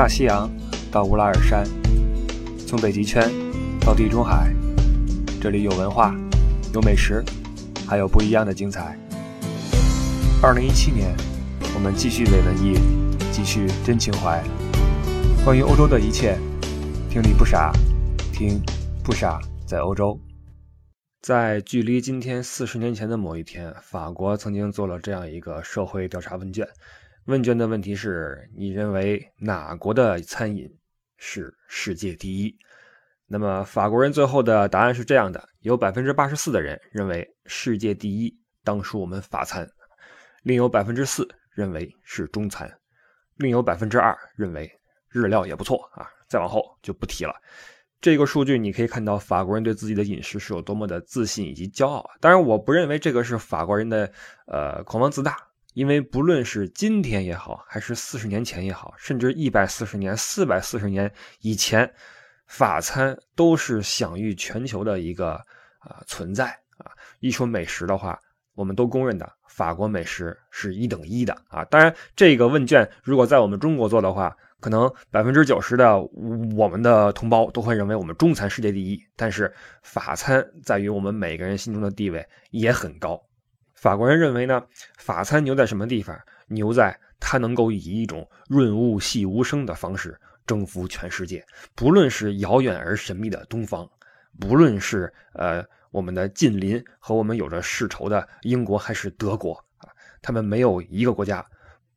大西洋到乌拉尔山，从北极圈到地中海，这里有文化，有美食，还有不一样的精彩。二零一七年，我们继续伪文艺，继续真情怀。关于欧洲的一切，听你不傻，听不傻在欧洲。在距离今天四十年前的某一天，法国曾经做了这样一个社会调查问卷。问卷的问题是：你认为哪国的餐饮是世界第一？那么法国人最后的答案是这样的：有百分之八十四的人认为世界第一当属我们法餐，另有百分之四认为是中餐，另有百分之二认为日料也不错啊。再往后就不提了。这个数据你可以看到，法国人对自己的饮食是有多么的自信以及骄傲。当然，我不认为这个是法国人的呃狂妄自大，因为不论是今天也好，还是四十年前也好，甚至一百四十年、四百四十年以前，法餐都是享誉全球的一个啊存在啊。一说美食的话，我们都公认的法国美食是一等一的啊。当然，这个问卷如果在我们中国做的话，可能百分之九十的我们的同胞都会认为我们中餐世界第一，但是法餐在于我们每个人心中的地位也很高。法国人认为呢，法餐牛在什么地方？牛在它能够以一种润物细无声的方式征服全世界，不论是遥远而神秘的东方，不论是呃我们的近邻和我们有着世仇的英国还是德国啊，他们没有一个国家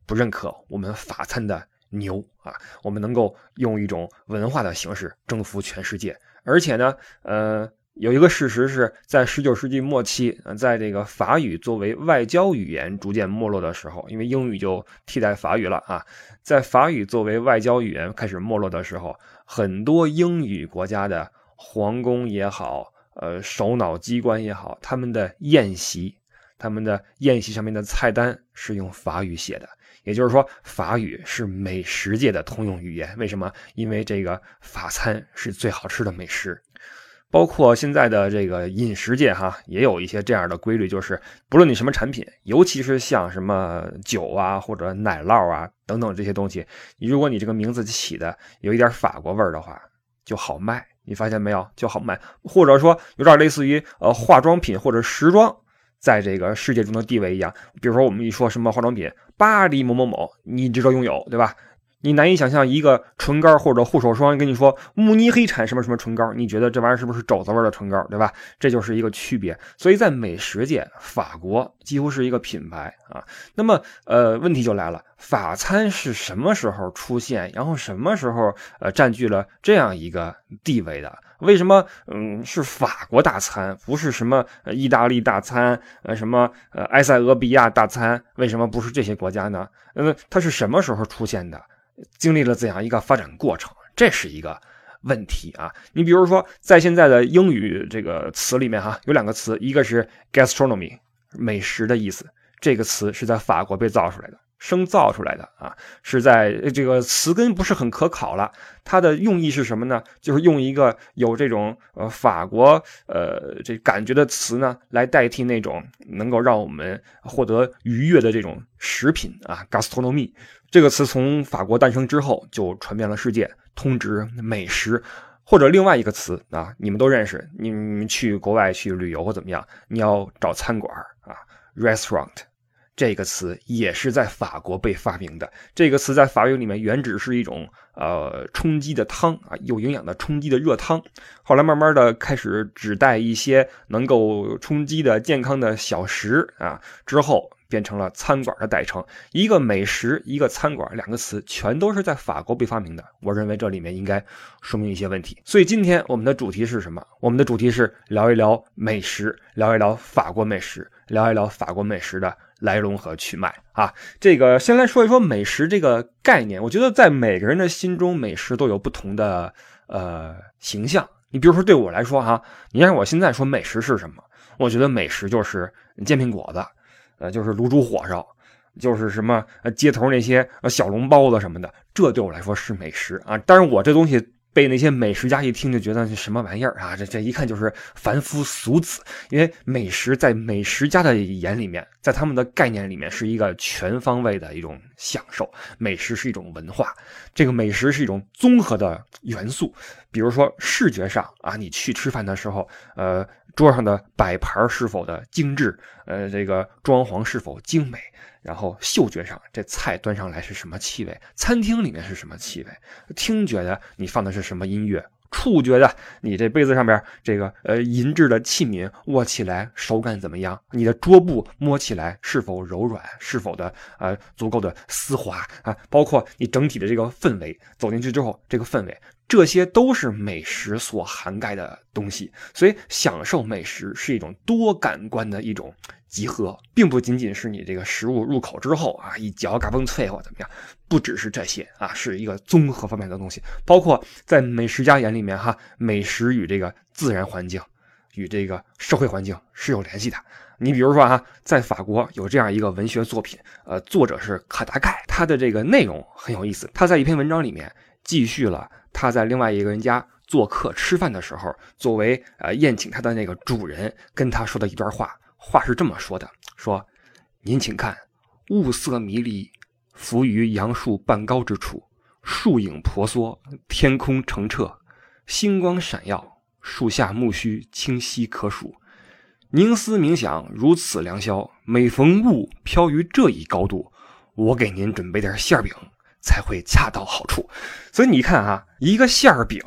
不认可我们法餐的。牛啊！我们能够用一种文化的形式征服全世界，而且呢，呃，有一个事实是在十九世纪末期，在这个法语作为外交语言逐渐没落的时候，因为英语就替代法语了啊，在法语作为外交语言开始没落的时候，很多英语国家的皇宫也好，呃，首脑机关也好，他们的宴席，他们的宴席上面的菜单是用法语写的。也就是说，法语是美食界的通用语言。为什么？因为这个法餐是最好吃的美食。包括现在的这个饮食界，哈，也有一些这样的规律，就是不论你什么产品，尤其是像什么酒啊或者奶酪啊等等这些东西，如果你这个名字起的有一点法国味儿的话，就好卖。你发现没有？就好卖。或者说有点类似于呃化妆品或者时装。在这个世界中的地位一样，比如说我们一说什么化妆品，巴黎某某某，你值得拥有，对吧？你难以想象一个唇膏或者护手霜跟你说慕尼黑产什么什么唇膏，你觉得这玩意儿是不是肘子味的唇膏，对吧？这就是一个区别。所以在美食界，法国几乎是一个品牌啊。那么，呃，问题就来了，法餐是什么时候出现，然后什么时候呃占据了这样一个地位的？为什么嗯是法国大餐，不是什么意大利大餐，呃什么呃埃塞俄比亚大餐？为什么不是这些国家呢？嗯，它是什么时候出现的？经历了怎样一个发展过程？这是一个问题啊！你比如说，在现在的英语这个词里面哈，有两个词，一个是 gastronomy，美食的意思，这个词是在法国被造出来的。生造出来的啊，是在这个词根不是很可考了。它的用意是什么呢？就是用一个有这种呃法国呃这感觉的词呢，来代替那种能够让我们获得愉悦的这种食品啊。gastronomy 这个词从法国诞生之后就传遍了世界，通指美食或者另外一个词啊，你们都认识。你们去国外去旅游或怎么样，你要找餐馆啊，restaurant。这个词也是在法国被发明的。这个词在法语里面原指是一种呃充饥的汤啊，有营养的充饥的热汤。后来慢慢的开始指代一些能够充饥的健康的小食啊，之后变成了餐馆的代称。一个美食，一个餐馆，两个词全都是在法国被发明的。我认为这里面应该说明一些问题。所以今天我们的主题是什么？我们的主题是聊一聊美食，聊一聊法国美食，聊一聊法国美食的。来龙和去脉啊，这个先来说一说美食这个概念。我觉得在每个人的心中，美食都有不同的呃形象。你比如说对我来说哈，你让我现在说美食是什么，我觉得美食就是煎饼果子，呃，就是卤煮火烧，就是什么呃街头那些小笼包子什么的，这对我来说是美食啊。但是我这东西被那些美食家一听就觉得是什么玩意儿啊？这这一看就是凡夫俗子。因为美食在美食家的眼里面，在他们的概念里面是一个全方位的一种享受。美食是一种文化，这个美食是一种综合的元素。比如说视觉上啊，你去吃饭的时候，呃，桌上的摆盘是否的精致，呃，这个装潢是否精美。然后嗅觉上，这菜端上来是什么气味？餐厅里面是什么气味？听觉的，你放的是什么音乐？触觉的，你这杯子上边这个呃银质的器皿握起来手感怎么样？你的桌布摸起来是否柔软？是否的呃足够的丝滑啊？包括你整体的这个氛围，走进去之后这个氛围，这些都是美食所涵盖的东西。所以，享受美食是一种多感官的一种。集合并不仅仅是你这个食物入口之后啊，一嚼嘎嘣脆或怎么样，不只是这些啊，是一个综合方面的东西。包括在美食家眼里面哈，美食与这个自然环境、与这个社会环境是有联系的。你比如说哈，在法国有这样一个文学作品，呃，作者是卡达盖，他的这个内容很有意思。他在一篇文章里面继续了他在另外一个人家做客吃饭的时候，作为呃宴请他的那个主人跟他说的一段话。话是这么说的：说，您请看，雾色迷离，浮于杨树半高之处，树影婆娑，天空澄澈，星光闪耀，树下木须清晰可数。凝思冥想，如此良宵，每逢雾飘于这一高度，我给您准备点馅饼。才会恰到好处，所以你看啊，一个馅儿饼，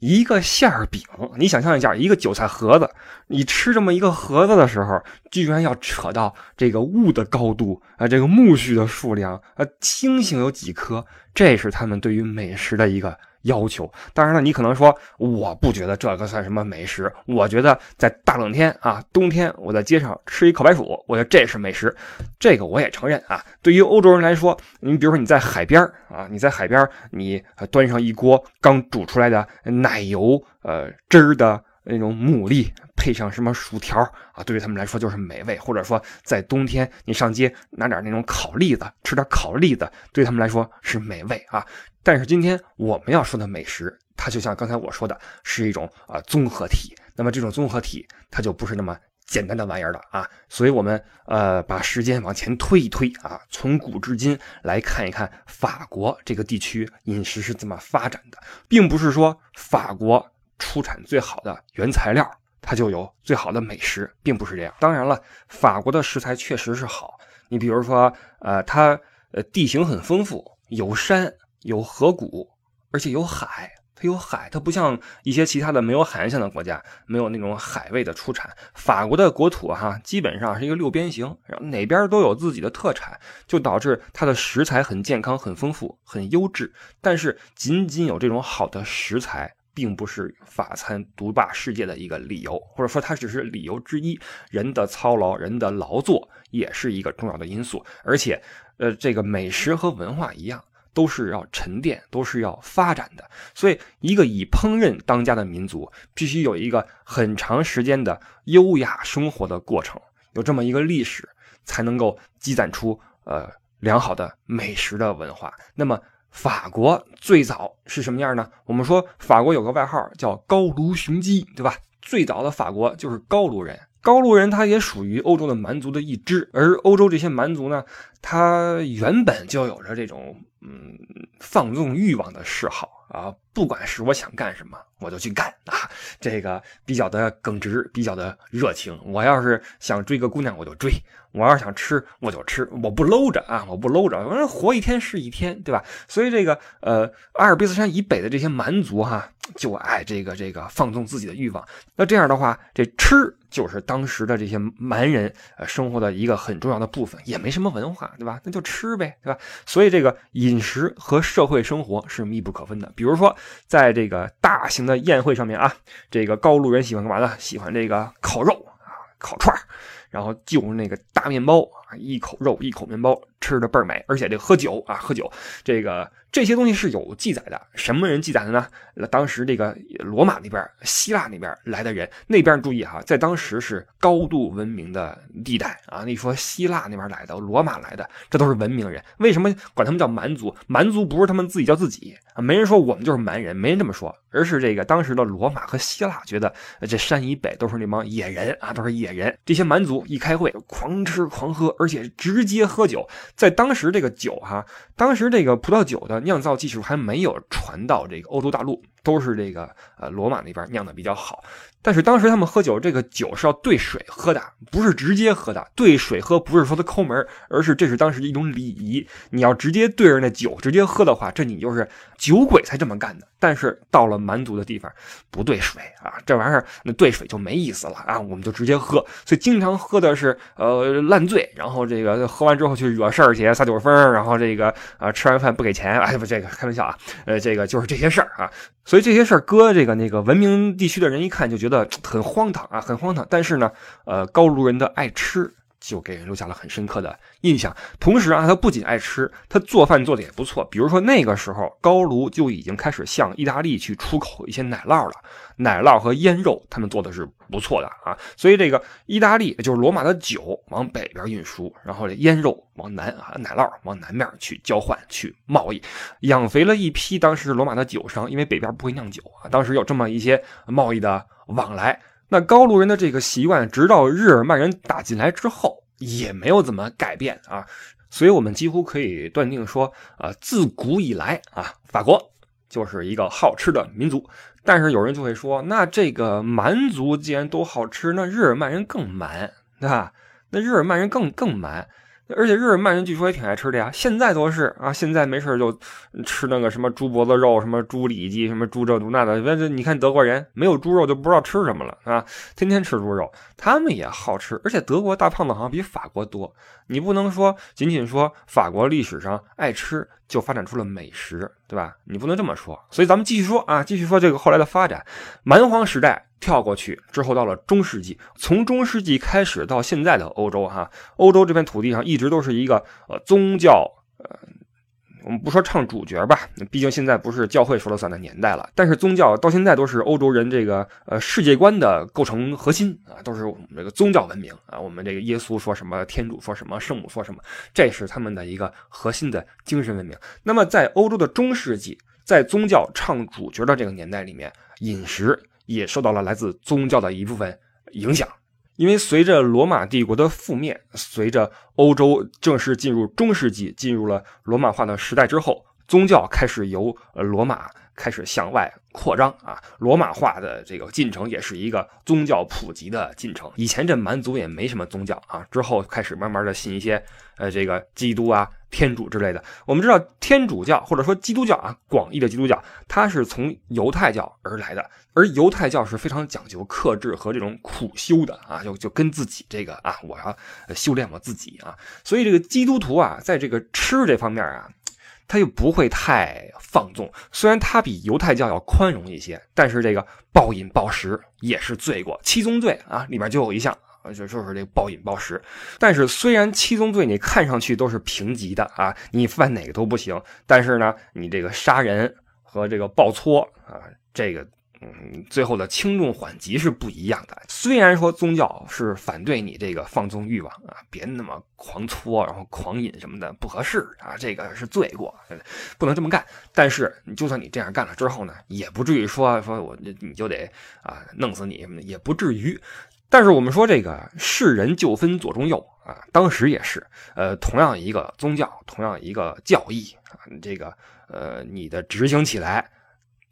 一个馅儿饼，你想象一下，一个韭菜盒子，你吃这么一个盒子的时候，居然要扯到这个物的高度啊，这个苜蓿的数量啊，星星有几颗，这是他们对于美食的一个。要求，当然了，你可能说我不觉得这个算什么美食，我觉得在大冷天啊，冬天我在街上吃一烤白薯，我觉得这是美食，这个我也承认啊。对于欧洲人来说，你比如说你在海边啊，你在海边，你端上一锅刚煮出来的奶油呃汁儿的那种牡蛎，配上什么薯条啊，对于他们来说就是美味。或者说在冬天，你上街拿点那种烤栗子，吃点烤栗子，对他们来说是美味啊。但是今天我们要说的美食，它就像刚才我说的，是一种啊综合体。那么这种综合体，它就不是那么简单的玩意儿了啊。所以，我们呃把时间往前推一推啊，从古至今来看一看法国这个地区饮食是怎么发展的，并不是说法国出产最好的原材料，它就有最好的美食，并不是这样。当然了，法国的食材确实是好。你比如说，呃，它呃地形很丰富，有山。有河谷，而且有海，它有海，它不像一些其他的没有海岸线的国家，没有那种海味的出产。法国的国土哈，基本上是一个六边形，然后哪边都有自己的特产，就导致它的食材很健康、很丰富、很优质。但是，仅仅有这种好的食材，并不是法餐独霸世界的一个理由，或者说它只是理由之一。人的操劳、人的劳作也是一个重要的因素。而且，呃，这个美食和文化一样。都是要沉淀，都是要发展的。所以，一个以烹饪当家的民族，必须有一个很长时间的优雅生活的过程，有这么一个历史，才能够积攒出呃良好的美食的文化。那么，法国最早是什么样呢？我们说法国有个外号叫“高卢雄鸡”，对吧？最早的法国就是高卢人。高卢人他也属于欧洲的蛮族的一支，而欧洲这些蛮族呢，他原本就有着这种嗯放纵欲望的嗜好啊，不管是我想干什么，我就去干啊，这个比较的耿直，比较的热情。我要是想追个姑娘，我就追；我要是想吃，我就吃，我不搂着啊，我不搂着，反正活一天是一天，对吧？所以这个呃阿尔卑斯山以北的这些蛮族哈，就爱这个这个放纵自己的欲望。那这样的话，这吃。就是当时的这些蛮人呃生活的一个很重要的部分，也没什么文化，对吧？那就吃呗，对吧？所以这个饮食和社会生活是密不可分的。比如说，在这个大型的宴会上面啊，这个高卢人喜欢干嘛呢？喜欢这个烤肉啊，烤串然后就是那个大面包啊，一口肉一口面包，吃的倍儿美，而且这喝酒啊，喝酒这个。这些东西是有记载的，什么人记载的呢？当时这个罗马那边、希腊那边来的人，那边注意哈，在当时是高度文明的地带啊。你说希腊那边来的、罗马来的，这都是文明人。为什么管他们叫蛮族？蛮族不是他们自己叫自己啊，没人说我们就是蛮人，没人这么说，而是这个当时的罗马和希腊觉得这山以北都是那帮野人啊，都是野人。这些蛮族一开会，狂吃狂喝，而且直接喝酒。在当时这个酒哈，当时这个葡萄酒的。酿造技术还没有传到这个欧洲大陆，都是这个呃罗马那边酿的比较好。但是当时他们喝酒，这个酒是要兑水喝的，不是直接喝的。兑水喝不是说他抠门，而是这是当时的一种礼仪。你要直接对着那酒直接喝的话，这你就是酒鬼才这么干的。但是到了蛮族的地方，不兑水啊，这玩意儿那兑水就没意思了啊，我们就直接喝。所以经常喝的是呃烂醉，然后这个喝完之后去惹事儿去撒酒疯，然后这个啊吃完饭不给钱，哎不这个开玩笑啊，呃这个就是这些事儿啊。所以这些事儿搁这个那个文明地区的人一看就觉得很荒唐啊，很荒唐。但是呢，呃高卢人的爱吃。就给人留下了很深刻的印象。同时啊，他不仅爱吃，他做饭做的也不错。比如说那个时候，高卢就已经开始向意大利去出口一些奶酪了。奶酪和腌肉，他们做的是不错的啊。所以这个意大利就是罗马的酒往北边运输，然后这腌肉往南啊，奶酪往南面去交换去贸易，养肥了一批当时罗马的酒商。因为北边不会酿酒啊，当时有这么一些贸易的往来。那高卢人的这个习惯，直到日耳曼人打进来之后，也没有怎么改变啊。所以，我们几乎可以断定说，啊，自古以来啊，法国就是一个好吃的民族。但是有人就会说，那这个蛮族既然都好吃，那日耳曼人更蛮，对吧？那日耳曼人更更蛮。而且日耳曼人据说也挺爱吃的呀，现在都是啊，现在没事就吃那个什么猪脖子肉，什么猪里脊，什么猪这猪那的。反正你看德国人没有猪肉就不知道吃什么了啊，天天吃猪肉，他们也好吃。而且德国大胖子好像比法国多，你不能说仅仅说法国历史上爱吃就发展出了美食，对吧？你不能这么说。所以咱们继续说啊，继续说这个后来的发展，蛮荒时代。跳过去之后，到了中世纪，从中世纪开始到现在的欧洲，哈，欧洲这片土地上一直都是一个呃宗教，呃，我们不说唱主角吧，毕竟现在不是教会说了算的年代了。但是宗教到现在都是欧洲人这个呃世界观的构成核心啊，都是我们这个宗教文明啊，我们这个耶稣说什么，天主说什么，圣母说什么，这是他们的一个核心的精神文明。那么在欧洲的中世纪，在宗教唱主角的这个年代里面，饮食。也受到了来自宗教的一部分影响，因为随着罗马帝国的覆灭，随着欧洲正式进入中世纪，进入了罗马化的时代之后，宗教开始由罗马开始向外扩张啊，罗马化的这个进程也是一个宗教普及的进程。以前这蛮族也没什么宗教啊，之后开始慢慢的信一些呃这个基督啊。天主之类的，我们知道天主教或者说基督教啊，广义的基督教，它是从犹太教而来的，而犹太教是非常讲究克制和这种苦修的啊，就就跟自己这个啊，我要修炼我自己啊，所以这个基督徒啊，在这个吃这方面啊，他又不会太放纵，虽然他比犹太教要宽容一些，但是这个暴饮暴食也是罪过，七宗罪啊里面就有一项。啊，就就是这个暴饮暴食，但是虽然七宗罪你看上去都是平级的啊，你犯哪个都不行，但是呢，你这个杀人和这个暴搓啊，这个嗯，最后的轻重缓急是不一样的。虽然说宗教是反对你这个放纵欲望啊，别那么狂搓，然后狂饮什么的不合适啊，这个是罪过，不能这么干。但是你就算你这样干了之后呢，也不至于说说我你就得啊弄死你什么的，也不至于。但是我们说这个世人就分左中右啊，当时也是，呃，同样一个宗教，同样一个教义啊，这个呃，你的执行起来，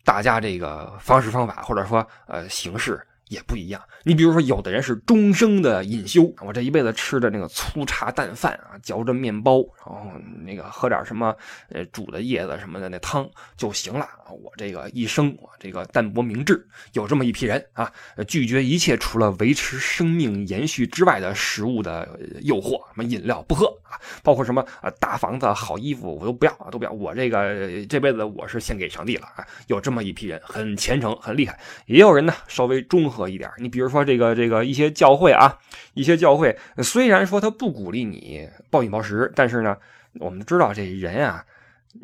大家这个方式方法或者说呃形式。也不一样，你比如说，有的人是终生的隐修，我这一辈子吃的那个粗茶淡饭啊，嚼着面包，然后那个喝点什么呃煮的叶子什么的那汤就行了。我这个一生我这个淡泊明志，有这么一批人啊，拒绝一切除了维持生命延续之外的食物的诱惑，什么饮料不喝啊，包括什么啊大房子好衣服我都不要啊，都不要。我这个这辈子我是献给上帝了啊。有这么一批人很虔诚很厉害，也有人呢稍微中和。和一点。你比如说这个这个一些教会啊，一些教会虽然说他不鼓励你暴饮暴食，但是呢，我们知道这人啊，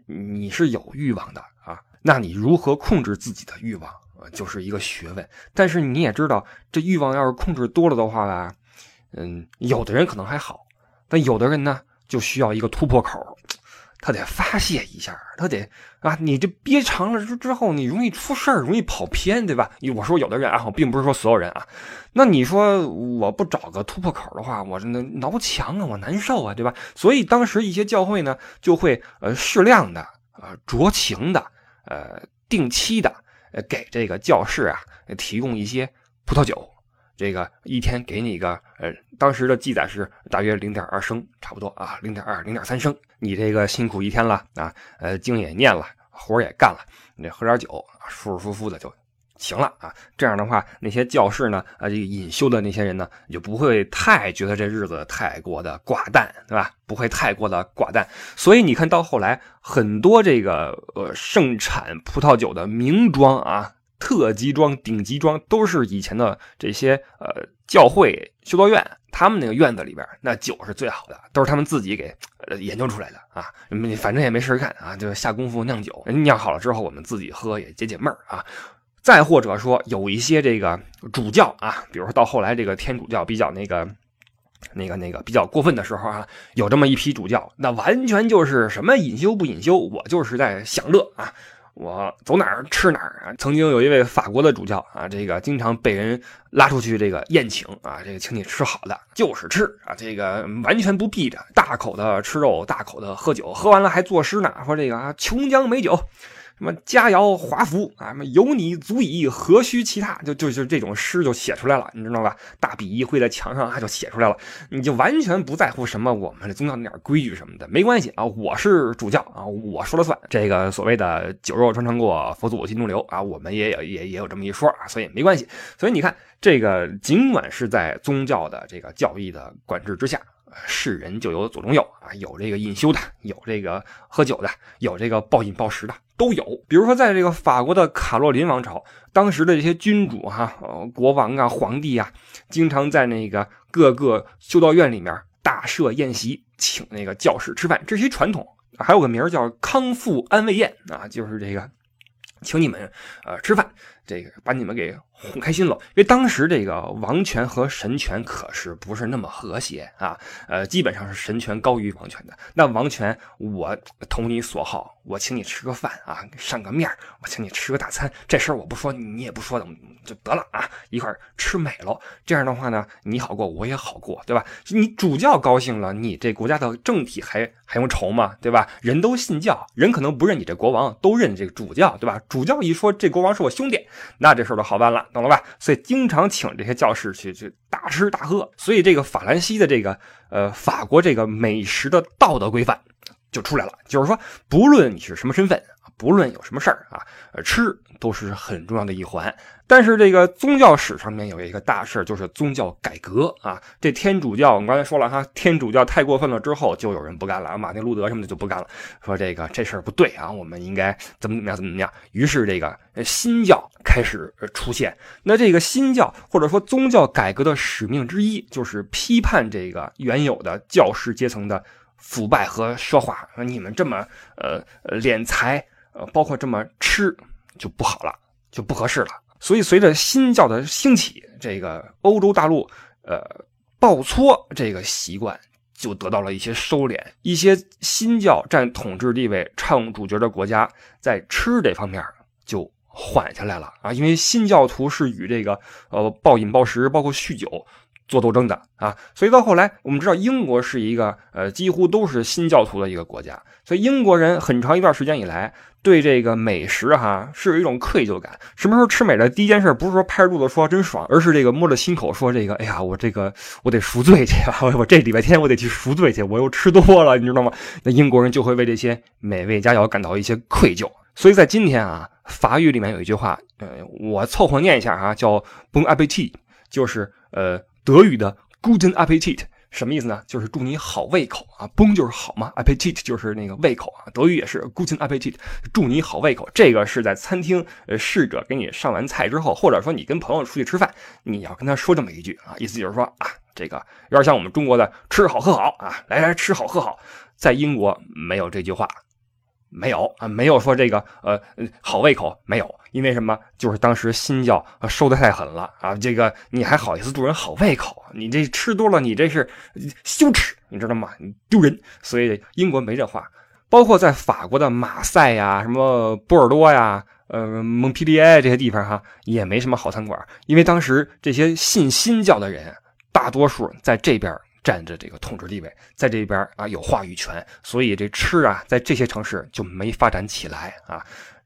你是有欲望的啊，那你如何控制自己的欲望，就是一个学问。但是你也知道，这欲望要是控制多了的话吧，嗯，有的人可能还好，但有的人呢，就需要一个突破口。他得发泄一下，他得啊，你这憋长了之之后，你容易出事儿，容易跑偏，对吧？我说有的人啊，我并不是说所有人啊。那你说我不找个突破口的话，我这挠墙啊，我难受啊，对吧？所以当时一些教会呢，就会呃适量的呃酌情的呃定期的呃给这个教士啊提供一些葡萄酒。这个一天给你一个，呃，当时的记载是大约零点二升，差不多啊，零点二、零点三升。你这个辛苦一天了啊，呃，经也念了，活也干了，你喝点酒，舒舒服服的就行了啊。这样的话，那些教士呢，啊，这个隐修的那些人呢，就不会太觉得这日子太过的寡淡，对吧？不会太过的寡淡。所以你看到后来很多这个呃盛产葡萄酒的名庄啊。特级庄、顶级庄都是以前的这些呃教会修道院，他们那个院子里边那酒是最好的，都是他们自己给呃研究出来的啊。反正也没事干啊，就下功夫酿酒，酿好了之后我们自己喝也解解闷儿啊。再或者说有一些这个主教啊，比如说到后来这个天主教比较那个那个那个比较过分的时候啊，有这么一批主教，那完全就是什么隐修不隐修，我就是在享乐啊。我走哪儿吃哪儿啊！曾经有一位法国的主教啊，这个经常被人拉出去这个宴请啊，这个请你吃好的，就是吃啊，这个完全不避着，大口的吃肉，大口的喝酒，喝完了还作诗呢，说这个啊琼浆美酒。什么佳肴华服啊？什么有你足矣，何须其他？就就就这种诗就写出来了，你知道吧？大笔一挥在墙上，啊就写出来了。你就完全不在乎什么我们的宗教那点规矩什么的，没关系啊！我是主教啊，我说了算。这个所谓的酒肉穿肠过，佛祖心中留啊，我们也有也也有这么一说啊，所以没关系。所以你看，这个尽管是在宗教的这个教义的管制之下。世人就有左中右啊，有这个隐修的，有这个喝酒的，有这个暴饮暴食的，都有。比如说，在这个法国的卡洛琳王朝，当时的这些君主哈，呃，国王啊，皇帝啊，经常在那个各个修道院里面大设宴席，请那个教士吃饭，这是一传统。还有个名叫康复安慰宴啊，就是这个，请你们呃吃饭。这个把你们给哄开心了，因为当时这个王权和神权可是不是那么和谐啊，呃，基本上是神权高于王权的。那王权，我投你所好，我请你吃个饭啊，上个面我请你吃个大餐，这事儿我不说，你也不说的，就得了啊，一块吃美了。这样的话呢，你好过，我也好过，对吧？你主教高兴了，你这国家的政体还还用愁吗？对吧？人都信教，人可能不认你这国王，都认这个主教，对吧？主教一说，这国王是我兄弟。那这事儿就好办了，懂了吧？所以经常请这些教师去去大吃大喝。所以这个法兰西的这个呃法国这个美食的道德规范就出来了，就是说，不论你是什么身份。不论有什么事儿啊，吃都是很重要的一环。但是这个宗教史上面有一个大事就是宗教改革啊。这天主教，我们刚才说了哈，天主教太过分了之后，就有人不干了，马丁路德什么的就不干了，说这个这事儿不对啊，我们应该怎么怎么样，怎么怎么样。于是这个新教开始出现。那这个新教或者说宗教改革的使命之一，就是批判这个原有的教师阶层的腐败和奢华。你们这么呃敛财。呃，包括这么吃就不好了，就不合适了。所以随着新教的兴起，这个欧洲大陆，呃，暴搓这个习惯就得到了一些收敛。一些新教占统治地位、唱主角的国家，在吃这方面就缓下来了啊，因为新教徒是与这个呃暴饮暴食，包括酗酒。做斗争的啊，所以到后来，我们知道英国是一个呃几乎都是新教徒的一个国家，所以英国人很长一段时间以来对这个美食哈是有一种愧疚感。什么时候吃美的？第一件事不是说拍着肚子说真爽，而是这个摸着心口说这个，哎呀，我这个我得赎罪去啊！我这礼拜天我得去赎罪去，我又吃多了，你知道吗？那英国人就会为这些美味佳肴感到一些愧疚。所以在今天啊，法语里面有一句话，呃，我凑合念一下哈，叫 “bon appetit”，就是呃。德语的 Guten Appetit 什么意思呢？就是祝你好胃口啊崩就是好嘛，appetite 就是那个胃口啊，德语也是 guten appetite，祝你好胃口。这个是在餐厅呃侍者给你上完菜之后，或者说你跟朋友出去吃饭，你要跟他说这么一句啊，意思就是说啊，这个有点像我们中国的吃好喝好啊，来来吃好喝好，在英国没有这句话。没有啊，没有说这个呃好胃口没有，因为什么？就是当时新教收的太狠了啊！这个你还好意思祝人好胃口？你这吃多了，你这是羞耻，你知道吗？你丢人。所以英国没这话。包括在法国的马赛呀、什么波尔多呀、呃蒙皮利埃这些地方哈，也没什么好餐馆，因为当时这些信新教的人大多数在这边。占着这个统治地位，在这边啊有话语权，所以这吃啊在这些城市就没发展起来啊。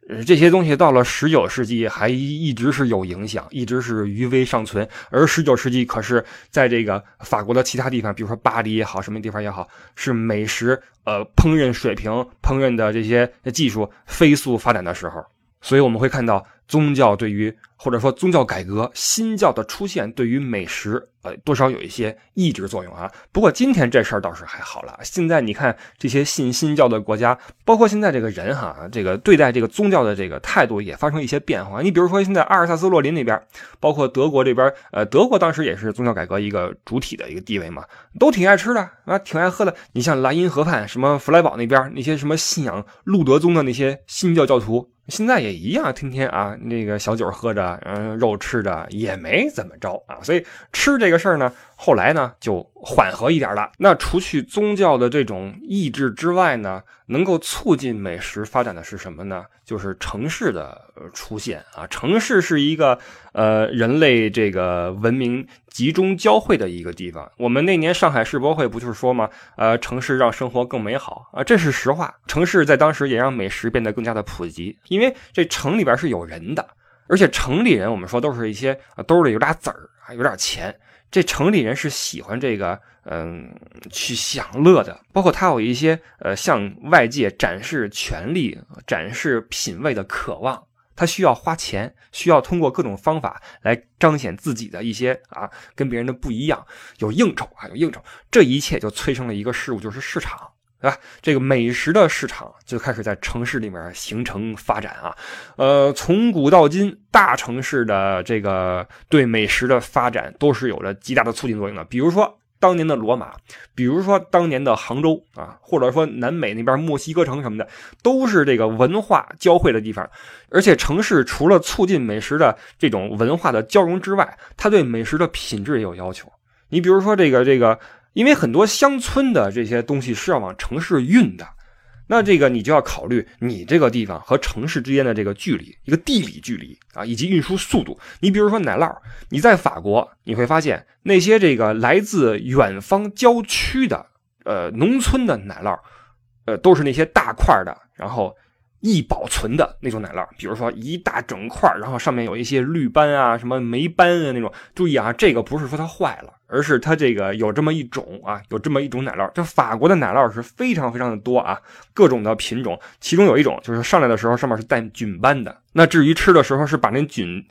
呃，这些东西到了十九世纪还一直是有影响，一直是余威尚存。而十九世纪可是在这个法国的其他地方，比如说巴黎也好，什么地方也好，是美食呃烹饪水平、烹饪的这些技术飞速发展的时候。所以我们会看到宗教对于或者说宗教改革、新教的出现对于美食，呃，多少有一些抑制作用啊。不过今天这事儿倒是还好了。现在你看这些信新教的国家，包括现在这个人哈，这个对待这个宗教的这个态度也发生一些变化。你比如说现在阿尔萨斯洛林那边，包括德国这边，呃，德国当时也是宗教改革一个主体的一个地位嘛，都挺爱吃的啊，挺爱喝的。你像莱茵河畔什么弗莱堡那边那些什么信仰路德宗的那些新教教徒。现在也一样，天天啊，那个小酒喝着，嗯，肉吃着，也没怎么着啊。所以吃这个事儿呢，后来呢就缓和一点了。那除去宗教的这种意志之外呢，能够促进美食发展的是什么呢？就是城市的出现啊。城市是一个呃人类这个文明。集中交汇的一个地方。我们那年上海世博会不就是说吗？呃，城市让生活更美好啊，这是实话。城市在当时也让美食变得更加的普及，因为这城里边是有人的，而且城里人我们说都是一些兜里有俩子儿啊，有点钱。这城里人是喜欢这个，嗯，去享乐的，包括他有一些呃向外界展示权力、展示品味的渴望。他需要花钱，需要通过各种方法来彰显自己的一些啊，跟别人的不一样，有应酬啊，有应酬，这一切就催生了一个事物，就是市场，对吧？这个美食的市场就开始在城市里面形成发展啊，呃，从古到今，大城市的这个对美食的发展都是有着极大的促进作用的，比如说。当年的罗马，比如说当年的杭州啊，或者说南美那边墨西哥城什么的，都是这个文化交汇的地方。而且城市除了促进美食的这种文化的交融之外，它对美食的品质也有要求。你比如说这个这个，因为很多乡村的这些东西是要往城市运的。那这个你就要考虑你这个地方和城市之间的这个距离，一个地理距离啊，以及运输速度。你比如说奶酪，你在法国你会发现那些这个来自远方郊区的呃农村的奶酪，呃都是那些大块的，然后易保存的那种奶酪。比如说一大整块，然后上面有一些绿斑啊、什么霉斑啊那种。注意啊，这个不是说它坏了。而是它这个有这么一种啊，有这么一种奶酪，这法国的奶酪是非常非常的多啊，各种的品种，其中有一种就是上来的时候上面是带菌斑的。那至于吃的时候是把那菌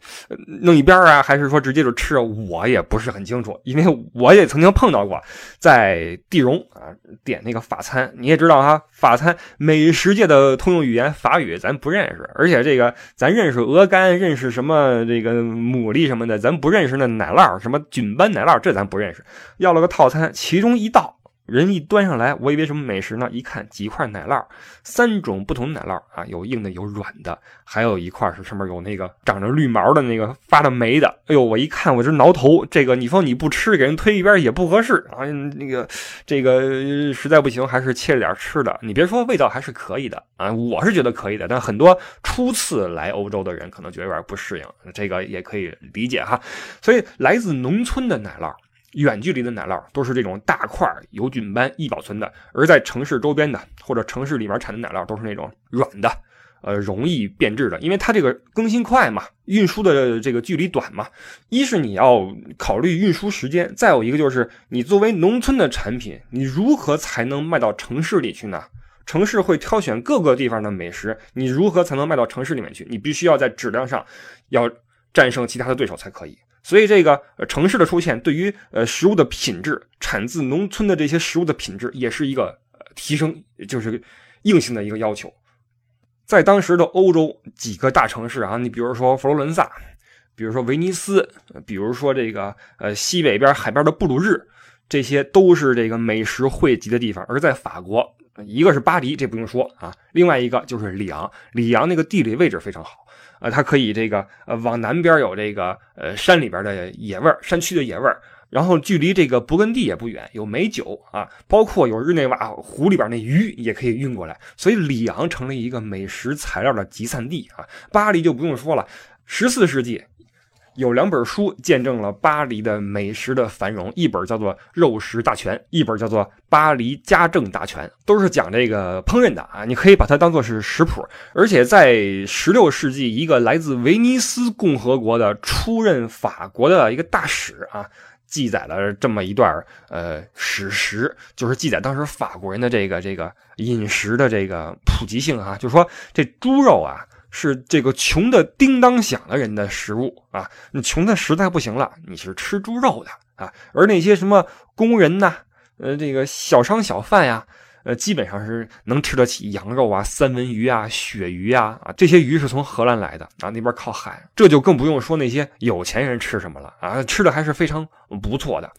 弄一边啊，还是说直接就吃，我也不是很清楚，因为我也曾经碰到过，在地荣啊点那个法餐，你也知道哈，法餐美食界的通用语言法语咱不认识，而且这个咱认识鹅肝，认识什么这个牡蛎什么的，咱不认识那奶酪，什么菌斑奶酪，这咱不认识。要了个套餐，其中一道。人一端上来，我以为什么美食呢？一看几块奶酪，三种不同的奶酪啊，有硬的，有软的，还有一块是上面有那个长着绿毛的那个发的霉的。哎呦，我一看我这挠头，这个你说你不吃，给人推一边也不合适啊。那个这个实在不行，还是切了点吃的。你别说，味道还是可以的啊，我是觉得可以的。但很多初次来欧洲的人可能觉得有点不适应，这个也可以理解哈。所以来自农村的奶酪。远距离的奶酪都是这种大块有菌斑易保存的，而在城市周边的或者城市里面产的奶酪都是那种软的，呃，容易变质的，因为它这个更新快嘛，运输的这个距离短嘛。一是你要考虑运输时间，再有一个就是你作为农村的产品，你如何才能卖到城市里去呢？城市会挑选各个地方的美食，你如何才能卖到城市里面去？你必须要在质量上要战胜其他的对手才可以。所以这个城市的出现，对于呃食物的品质，产自农村的这些食物的品质，也是一个提升，就是硬性的一个要求。在当时的欧洲几个大城市啊，你比如说佛罗伦萨，比如说威尼斯，比如说这个呃西北边海边的布鲁日，这些都是这个美食汇集的地方。而在法国，一个是巴黎，这不用说啊，另外一个就是里昂，里昂那个地理位置非常好。啊，它可以这个呃往南边有这个呃山里边的野味儿，山区的野味儿，然后距离这个勃艮第也不远，有美酒啊，包括有日内瓦湖里边那鱼也可以运过来，所以里昂成了一个美食材料的集散地啊。巴黎就不用说了，十四世纪。有两本书见证了巴黎的美食的繁荣，一本叫做《肉食大全》，一本叫做《巴黎家政大全》，都是讲这个烹饪的啊。你可以把它当做是食谱。而且在十六世纪，一个来自威尼斯共和国的出任法国的一个大使啊，记载了这么一段呃史实，就是记载当时法国人的这个这个饮食的这个普及性啊，就是说这猪肉啊。是这个穷的叮当响的人的食物啊！你穷的实在不行了，你是吃猪肉的啊。而那些什么工人呐，呃，这个小商小贩呀，呃，基本上是能吃得起羊肉啊、三文鱼啊、鳕鱼啊啊。这些鱼是从荷兰来的啊，那边靠海，这就更不用说那些有钱人吃什么了啊，吃的还是非常不错的。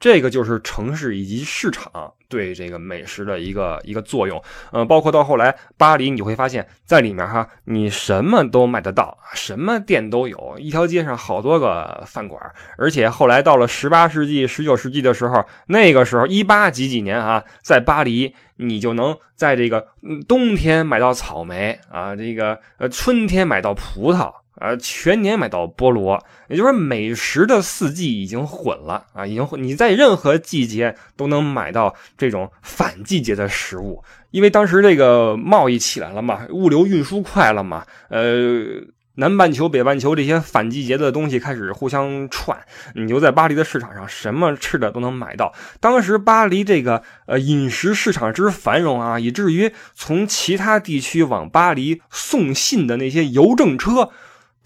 这个就是城市以及市场对这个美食的一个一个作用，嗯，包括到后来巴黎，你会发现在里面哈，你什么都买得到，什么店都有，一条街上好多个饭馆，而且后来到了十八世纪、十九世纪的时候，那个时候一八几几年啊，在巴黎，你就能在这个冬天买到草莓啊，这个呃春天买到葡萄。呃，全年买到菠萝，也就是说美食的四季已经混了啊，已经混你在任何季节都能买到这种反季节的食物，因为当时这个贸易起来了嘛，物流运输快了嘛，呃，南半球、北半球这些反季节的东西开始互相串，你就在巴黎的市场上什么吃的都能买到。当时巴黎这个呃饮食市场之繁荣啊，以至于从其他地区往巴黎送信的那些邮政车。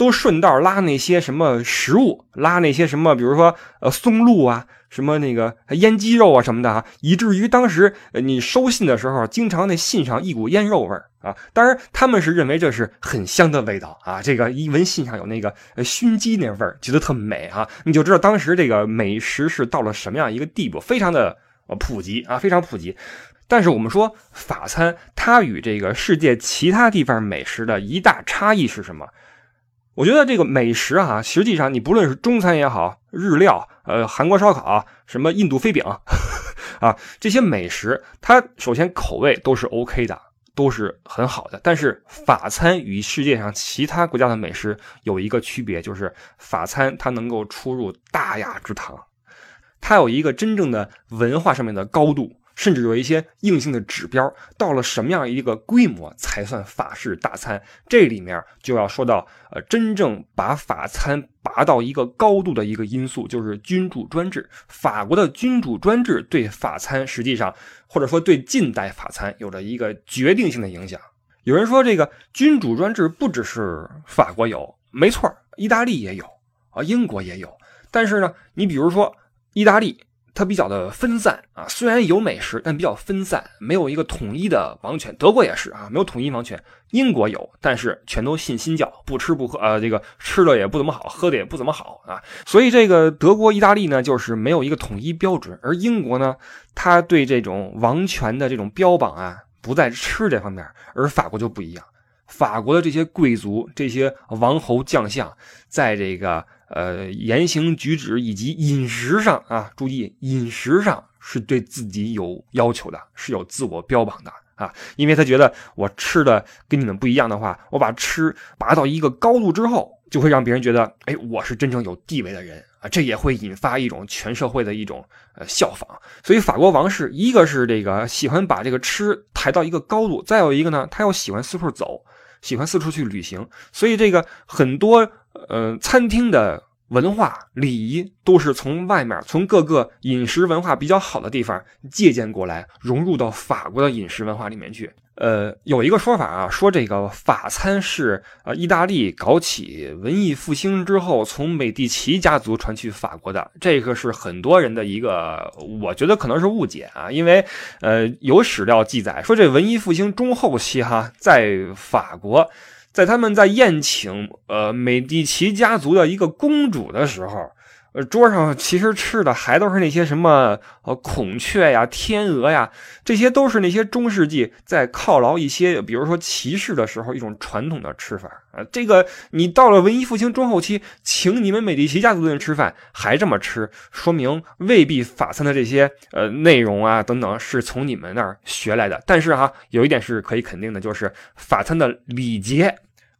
都顺道拉那些什么食物，拉那些什么，比如说呃松露啊，什么那个腌鸡肉啊什么的啊，以至于当时你收信的时候，经常那信上一股腌肉味儿啊。当然他们是认为这是很香的味道啊，这个一闻信上有那个熏鸡那味儿，觉得特美啊，你就知道当时这个美食是到了什么样一个地步，非常的普及啊，非常普及。但是我们说法餐，它与这个世界其他地方美食的一大差异是什么？我觉得这个美食啊，实际上你不论是中餐也好，日料，呃，韩国烧烤，什么印度飞饼，啊，这些美食，它首先口味都是 OK 的，都是很好的。但是法餐与世界上其他国家的美食有一个区别，就是法餐它能够出入大雅之堂，它有一个真正的文化上面的高度。甚至有一些硬性的指标，到了什么样一个规模才算法式大餐？这里面就要说到，呃，真正把法餐拔到一个高度的一个因素，就是君主专制。法国的君主专制对法餐，实际上或者说对近代法餐有着一个决定性的影响。有人说，这个君主专制不只是法国有，没错，意大利也有啊，英国也有。但是呢，你比如说意大利。它比较的分散啊，虽然有美食，但比较分散，没有一个统一的王权。德国也是啊，没有统一王权。英国有，但是全都信新教，不吃不喝啊，这个吃的也不怎么好，喝的也不怎么好啊。所以这个德国、意大利呢，就是没有一个统一标准。而英国呢，它对这种王权的这种标榜啊，不在吃这方面，而法国就不一样。法国的这些贵族、这些王侯将相，在这个。呃，言行举止以及饮食上啊，注意饮食上是对自己有要求的，是有自我标榜的啊，因为他觉得我吃的跟你们不一样的话，我把吃拔到一个高度之后，就会让别人觉得，哎，我是真正有地位的人啊，这也会引发一种全社会的一种呃效仿。所以法国王室一个是这个喜欢把这个吃抬到一个高度，再有一个呢，他又喜欢四处走，喜欢四处去旅行，所以这个很多。呃，餐厅的文化礼仪都是从外面，从各个饮食文化比较好的地方借鉴过来，融入到法国的饮食文化里面去。呃，有一个说法啊，说这个法餐是呃意大利搞起文艺复兴之后，从美第奇家族传去法国的。这个是很多人的一个，我觉得可能是误解啊，因为呃有史料记载说，这文艺复兴中后期哈，在法国，在他们在宴请呃美第奇家族的一个公主的时候。呃，桌上其实吃的还都是那些什么呃孔雀呀、天鹅呀，这些都是那些中世纪在犒劳一些，比如说骑士的时候一种传统的吃法啊。这个你到了文艺复兴中后期，请你们美第奇家族的人吃饭还这么吃，说明未必法餐的这些呃内容啊等等是从你们那儿学来的。但是哈，有一点是可以肯定的，就是法餐的礼节。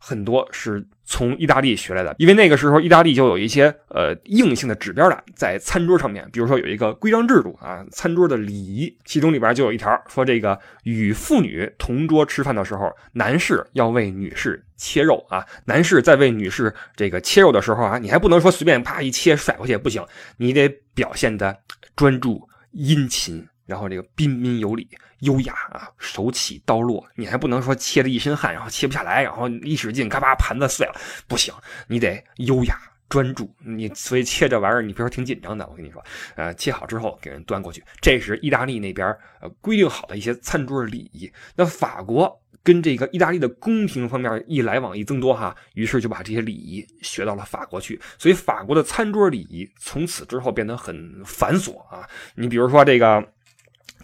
很多是从意大利学来的，因为那个时候意大利就有一些呃硬性的指标的，在餐桌上面，比如说有一个规章制度啊，餐桌的礼仪，其中里边就有一条说，这个与妇女同桌吃饭的时候，男士要为女士切肉啊，男士在为女士这个切肉的时候啊，你还不能说随便啪一切甩过去不行，你得表现的专注殷勤。然后这个彬彬有礼、优雅啊，手起刀落，你还不能说切了一身汗，然后切不下来，然后一使劲，嘎巴盘子碎了，不行，你得优雅专注。你所以切这玩意儿，你别说挺紧张的，我跟你说，呃，切好之后给人端过去，这是意大利那边呃规定好的一些餐桌礼仪。那法国跟这个意大利的宫廷方面一来往一增多哈，于是就把这些礼仪学到了法国去，所以法国的餐桌礼仪从此之后变得很繁琐啊。你比如说这个。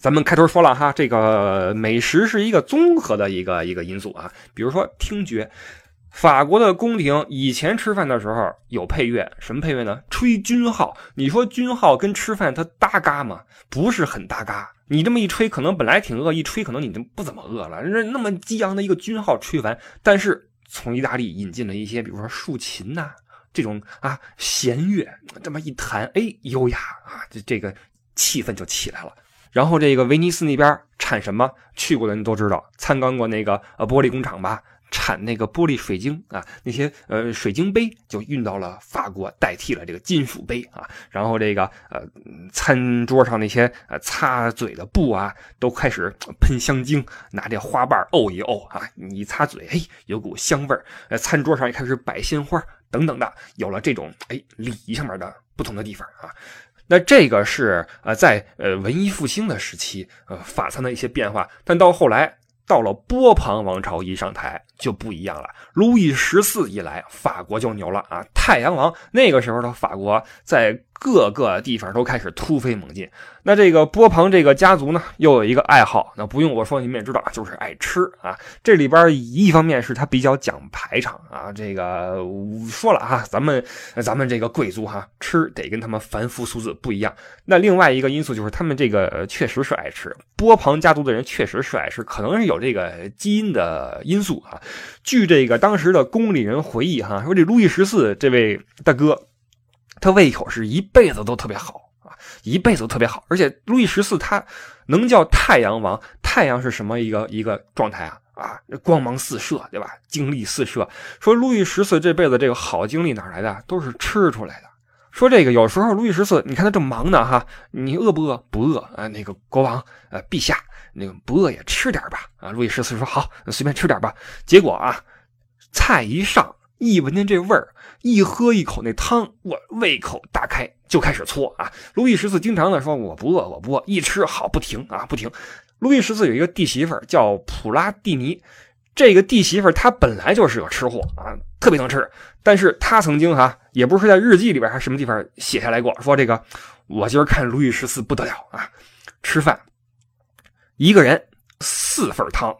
咱们开头说了哈，这个美食是一个综合的一个一个因素啊。比如说听觉，法国的宫廷以前吃饭的时候有配乐，什么配乐呢？吹军号。你说军号跟吃饭它搭嘎吗？不是很搭嘎。你这么一吹，可能本来挺饿，一吹可能你就不怎么饿了。那那么激昂的一个军号吹完，但是从意大利引进了一些，比如说竖琴呐这种啊弦乐，这么一弹，哎，优雅啊，这这个气氛就起来了。然后这个威尼斯那边产什么？去过的人都知道，参观过那个呃玻璃工厂吧？产那个玻璃水晶啊，那些呃水晶杯就运到了法国，代替了这个金属杯啊。然后这个呃餐桌上那些呃擦嘴的布啊，都开始喷香精，拿这花瓣沤一沤啊，你一擦嘴，嘿，有股香味儿。呃，餐桌上也开始摆鲜花等等的，有了这种哎礼仪上面的不同的地方啊。那这个是呃，在呃文艺复兴的时期，呃法餐的一些变化，但到后来。到了波旁王朝一上台就不一样了。路易十四一来，法国就牛了啊！太阳王那个时候的法国，在各个地方都开始突飞猛进。那这个波旁这个家族呢，又有一个爱好，那不用我说，你们也知道，就是爱吃啊。这里边一方面是他比较讲排场啊，这个说了啊，咱们咱们这个贵族哈，吃得跟他们凡夫俗子不一样。那另外一个因素就是他们这个确实是爱吃，波旁家族的人确实是爱吃，可能是有。这个基因的因素啊，据这个当时的宫里人回忆哈，说这路易十四这位大哥，他胃口是一辈子都特别好啊，一辈子都特别好。而且路易十四他能叫太阳王，太阳是什么一个一个状态啊？啊，光芒四射，对吧？精力四射。说路易十四这辈子这个好精力哪来的？都是吃出来的。说这个有时候路易十四，你看他正忙呢哈，你饿不饿？不饿啊。那个国王，呃，陛下。那个不饿也吃点吧，啊，路易十四说好，随便吃点吧。结果啊，菜一上，一闻见这味儿，一喝一口那汤，我胃口大开，就开始搓啊。路易十四经常的说我不饿，我不饿，一吃好不停啊，不停。路易十四有一个弟媳妇叫普拉蒂尼，这个弟媳妇她本来就是个吃货啊，特别能吃。但是她曾经哈，也不是在日记里边还是什么地方写下来过，说这个我今儿看路易十四不得了啊，吃饭。一个人四份汤，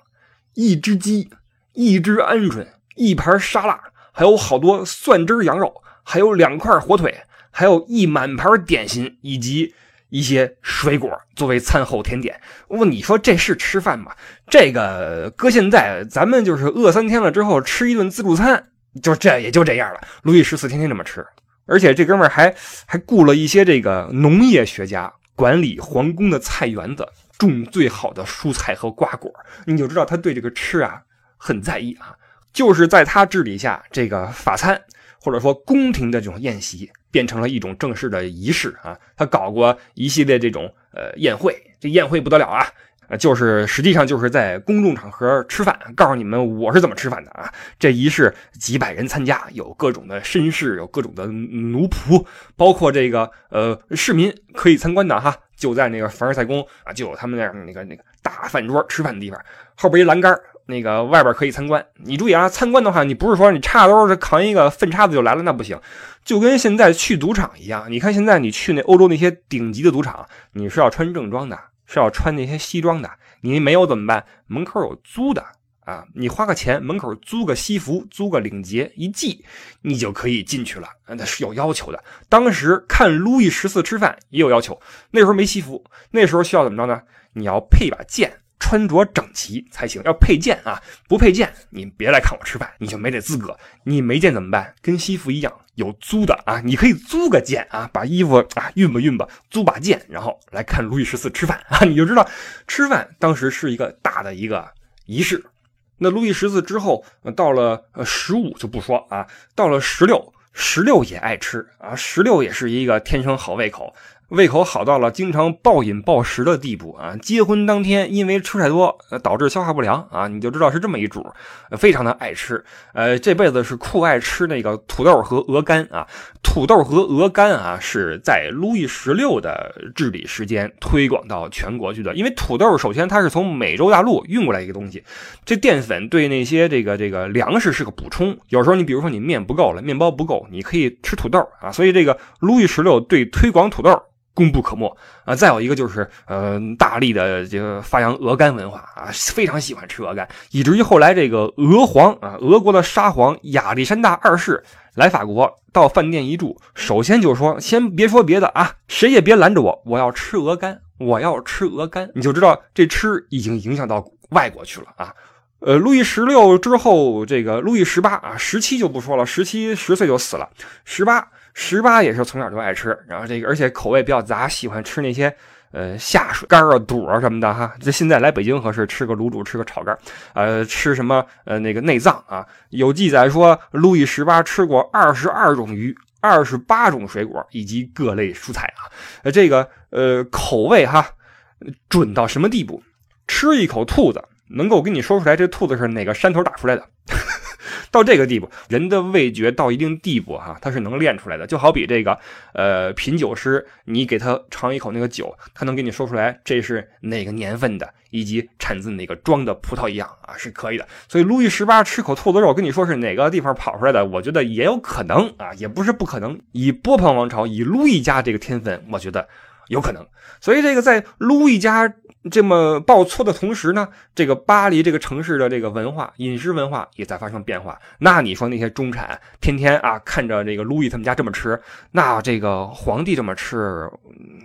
一只鸡，一只鹌鹑，一盘沙拉，还有好多蒜汁羊肉，还有两块火腿，还有一满盘点心，以及一些水果作为餐后甜点。问你说这是吃饭吗？这个搁现在咱们就是饿三天了之后吃一顿自助餐，就这也就这样了。路易十四天天这么吃，而且这哥们还还雇了一些这个农业学家管理皇宫的菜园子。种最好的蔬菜和瓜果，你就知道他对这个吃啊很在意啊。就是在他治理下，这个法餐或者说宫廷的这种宴席变成了一种正式的仪式啊。他搞过一系列这种呃宴会，这宴会不得了啊，呃，就是实际上就是在公众场合吃饭，告诉你们我是怎么吃饭的啊。这仪式几百人参加，有各种的绅士，有各种的奴仆，包括这个呃市民可以参观的哈。就在那个凡尔赛宫啊，就有他们那样那个那个大饭桌吃饭的地方，后边一栏杆，那个外边可以参观。你注意啊，参观的话，你不是说你插兜是扛一个粪叉子就来了，那不行。就跟现在去赌场一样，你看现在你去那欧洲那些顶级的赌场，你是要穿正装的，是要穿那些西装的。你没有怎么办？门口有租的啊，你花个钱，门口租个西服，租个领结一系，你就可以进去了。那是有要求的。当时看路易十四吃饭也有要求，那时候没西服，那时候需要怎么着呢？你要配把剑。穿着整齐才行，要配件啊！不配件，你别来看我吃饭，你就没这资格。你没件怎么办？跟西服一样，有租的啊！你可以租个件啊，把衣服啊熨吧熨吧，租把剑，然后来看路易十四吃饭啊！你就知道吃饭当时是一个大的一个仪式。那路易十四之后到了十五就不说啊，到了十六，十六也爱吃啊，十六也是一个天生好胃口。胃口好到了经常暴饮暴食的地步啊！结婚当天因为吃太多，导致消化不良啊！你就知道是这么一主，非常的爱吃。呃，这辈子是酷爱吃那个土豆和鹅肝啊！土豆和鹅肝啊，是在路易十六的治理时间推广到全国去的。因为土豆首先它是从美洲大陆运过来一个东西，这淀粉对那些这个这个粮食是个补充。有时候你比如说你面不够了，面包不够，你可以吃土豆啊！所以这个路易十六对推广土豆。功不可没啊！再有一个就是，呃，大力的这个发扬鹅肝文化啊，非常喜欢吃鹅肝，以至于后来这个俄皇啊，俄国的沙皇亚历山大二世来法国，到饭店一住，首先就说：“先别说别的啊，谁也别拦着我，我要吃鹅肝，我要吃鹅肝。”你就知道这吃已经影响到外国去了啊。呃，路易十六之后，这个路易十八啊，十七就不说了，十七十岁就死了，十八。十八也是从小就爱吃，然后这个而且口味比较杂，喜欢吃那些呃下水干啊、肚啊什么的哈。这现在来北京合适，吃个卤煮，吃个炒肝，呃，吃什么呃那个内脏啊？有记载说，路易十八吃过二十二种鱼、二十八种水果以及各类蔬菜啊。呃，这个呃口味哈准到什么地步？吃一口兔子，能够给你说出来这兔子是哪个山头打出来的。到这个地步，人的味觉到一定地步，哈，它是能练出来的。就好比这个，呃，品酒师，你给他尝一口那个酒，他能给你说出来这是哪个年份的，以及产自哪个庄的葡萄一样啊，是可以的。所以，路易十八吃口兔子肉，跟你说是哪个地方跑出来的，我觉得也有可能啊，也不是不可能。以波旁王朝，以路易家这个天分，我觉得有可能。所以，这个在路易家。这么报错的同时呢，这个巴黎这个城市的这个文化饮食文化也在发生变化。那你说那些中产天天啊看着这个路易他们家这么吃，那这个皇帝这么吃，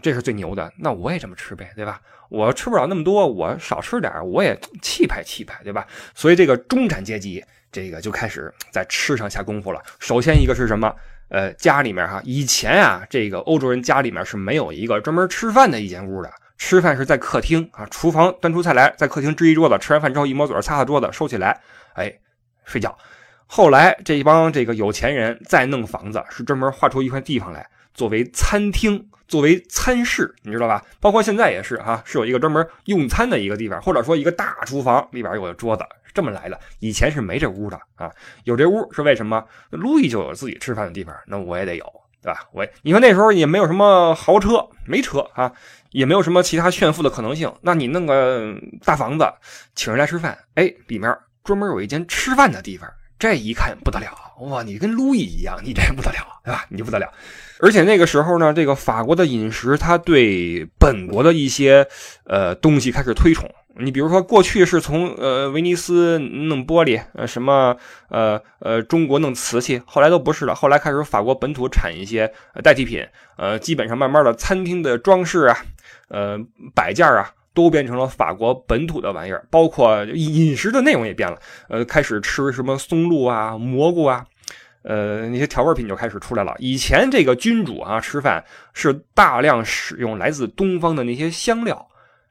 这是最牛的。那我也这么吃呗，对吧？我吃不了那么多，我少吃点，我也气派气派，对吧？所以这个中产阶级这个就开始在吃上下功夫了。首先一个是什么？呃，家里面哈，以前啊，这个欧洲人家里面是没有一个专门吃饭的一间屋的。吃饭是在客厅啊，厨房端出菜来，在客厅支一桌子，吃完饭之后一抹嘴，擦擦桌子，收起来，哎，睡觉。后来这一帮这个有钱人再弄房子，是专门划出一块地方来作为餐厅，作为餐室，你知道吧？包括现在也是哈，是有一个专门用餐的一个地方，或者说一个大厨房里边有个桌子，这么来的。以前是没这屋的啊，有这屋是为什么？路易就有自己吃饭的地方，那我也得有。对吧？我你说那时候也没有什么豪车，没车啊，也没有什么其他炫富的可能性。那你弄个大房子，请人来吃饭，哎，里面专门有一间吃饭的地方，这一看不得了哇！你跟路易一样，你这不得了，对吧？你就不得了。而且那个时候呢，这个法国的饮食，它对本国的一些呃东西开始推崇。你比如说，过去是从呃威尼斯弄玻璃，呃什么呃呃中国弄瓷器，后来都不是了。后来开始法国本土产一些代替品，呃基本上慢慢的餐厅的装饰啊，呃摆件啊，都变成了法国本土的玩意儿，包括饮食的内容也变了，呃开始吃什么松露啊、蘑菇啊，呃那些调味品就开始出来了。以前这个君主啊吃饭是大量使用来自东方的那些香料。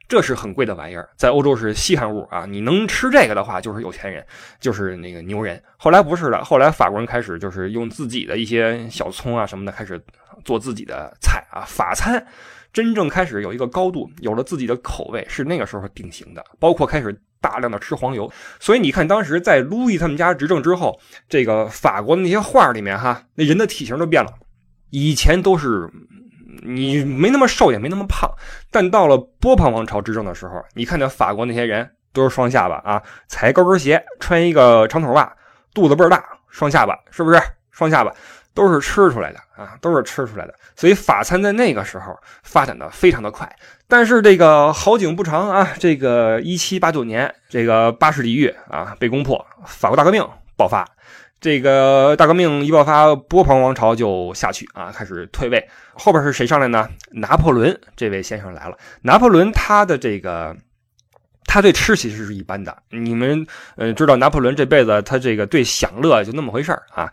这是很贵的玩意儿，在欧洲是稀罕物啊！你能吃这个的话，就是有钱人，就是那个牛人。后来不是的，后来法国人开始就是用自己的一些小葱啊什么的，开始做自己的菜啊。法餐真正开始有一个高度，有了自己的口味，是那个时候定型的。包括开始大量的吃黄油，所以你看，当时在路易他们家执政之后，这个法国的那些画里面哈，那人的体型都变了，以前都是。你没那么瘦，也没那么胖，但到了波旁王朝执政的时候，你看那法国那些人都是双下巴啊，踩高跟鞋，穿一个长筒袜，肚子倍儿大，双下巴，是不是？双下巴都是吃出来的啊，都是吃出来的。所以法餐在那个时候发展的非常的快。但是这个好景不长啊，这个一七八九年，这个巴士底狱啊被攻破，法国大革命爆发。这个大革命一爆发，波旁王朝就下去啊，开始退位。后边是谁上来呢？拿破仑这位先生来了。拿破仑他的这个，他对吃其实是一般的。你们呃知道，拿破仑这辈子他这个对享乐就那么回事儿啊。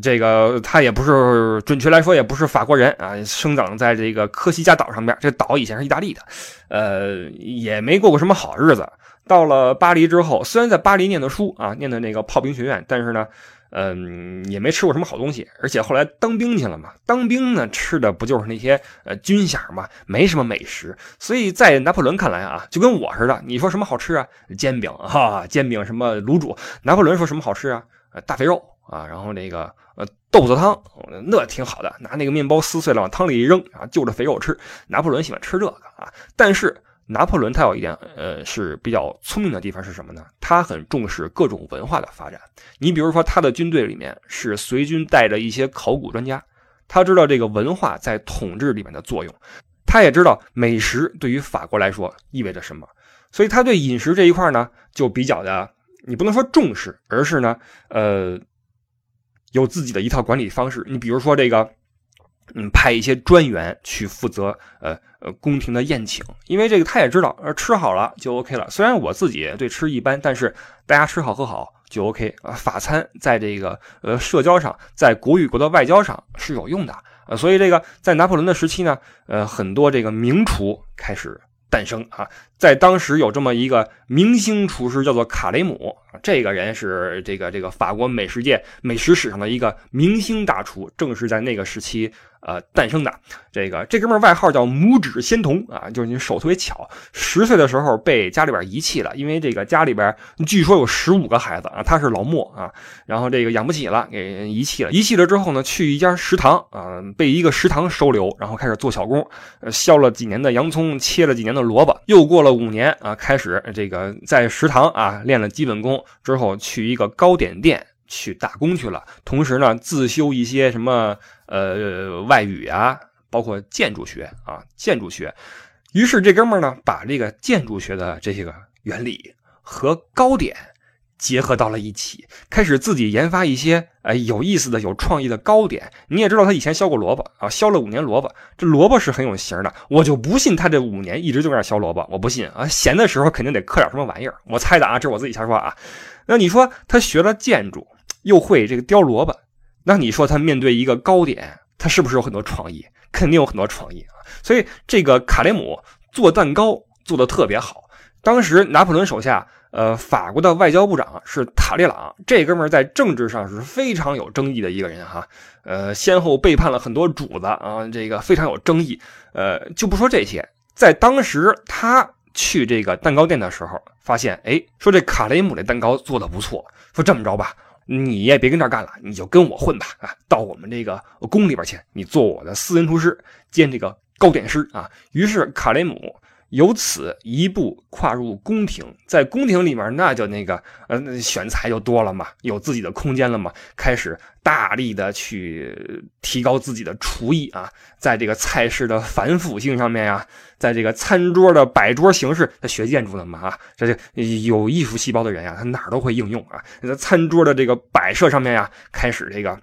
这个他也不是，准确来说也不是法国人啊，生长在这个科西嘉岛上边。这岛以前是意大利的，呃，也没过过什么好日子。到了巴黎之后，虽然在巴黎念的书啊，念的那个炮兵学院，但是呢。嗯，也没吃过什么好东西，而且后来当兵去了嘛。当兵呢，吃的不就是那些呃军饷嘛，没什么美食。所以在拿破仑看来啊，就跟我似的，你说什么好吃啊？煎饼哈，煎饼什么卤煮。拿破仑说什么好吃啊？大肥肉啊，然后那个呃豆子汤，那挺好的，拿那个面包撕碎了往汤里一扔啊，就着肥肉吃。拿破仑喜欢吃这个啊，但是。拿破仑他有一点，呃，是比较聪明的地方是什么呢？他很重视各种文化的发展。你比如说，他的军队里面是随军带着一些考古专家，他知道这个文化在统治里面的作用，他也知道美食对于法国来说意味着什么，所以他对饮食这一块呢，就比较的，你不能说重视，而是呢，呃，有自己的一套管理方式。你比如说这个。嗯，派一些专员去负责，呃呃，宫廷的宴请，因为这个他也知道，呃，吃好了就 OK 了。虽然我自己对吃一般，但是大家吃好喝好就 OK 啊。法餐在这个呃社交上，在国与国的外交上是有用的呃，所以这个在拿破仑的时期呢，呃，很多这个名厨开始。诞生啊，在当时有这么一个明星厨师，叫做卡雷姆。这个人是这个这个法国美食界美食史上的一个明星大厨，正是在那个时期。呃，诞生的这个这哥们儿外号叫拇指仙童啊，就是你手特别巧。十岁的时候被家里边遗弃了，因为这个家里边据说有十五个孩子啊，他是老莫啊，然后这个养不起了，给遗弃了。遗弃了之后呢，去一家食堂啊，被一个食堂收留，然后开始做小工，削了几年的洋葱，切了几年的萝卜。又过了五年啊，开始这个在食堂啊练了基本功之后，去一个糕点店。去打工去了，同时呢，自修一些什么呃外语啊，包括建筑学啊，建筑学。于是这哥们儿呢，把这个建筑学的这些个原理和糕点结合到了一起，开始自己研发一些呃有意思的、有创意的糕点。你也知道，他以前削过萝卜啊，削了五年萝卜，这萝卜是很有型的。我就不信他这五年一直就在那削萝卜，我不信啊。闲的时候肯定得刻点什么玩意儿。我猜的啊，这是我自己瞎说啊。那你说他学了建筑？又会这个雕萝卜，那你说他面对一个糕点，他是不是有很多创意？肯定有很多创意啊！所以这个卡雷姆做蛋糕做的特别好。当时拿破仑手下，呃，法国的外交部长是塔列朗，这哥们在政治上是非常有争议的一个人哈，呃，先后背叛了很多主子啊，这个非常有争议。呃，就不说这些，在当时他去这个蛋糕店的时候，发现，哎，说这卡雷姆这蛋糕做的不错，说这么着吧。你也别跟这儿干了，你就跟我混吧啊！到我们这个宫里边去，你做我的私人厨师兼这个糕点师啊。于是卡雷姆。由此一步跨入宫廷，在宫廷里面，那就那个呃选材就多了嘛，有自己的空间了嘛，开始大力的去提高自己的厨艺啊，在这个菜式的繁复性上面呀，在这个餐桌的摆桌形式，他学建筑的嘛啊，这就有艺术细胞的人呀，他哪儿都会应用啊，在餐桌的这个摆设上面呀，开始这个。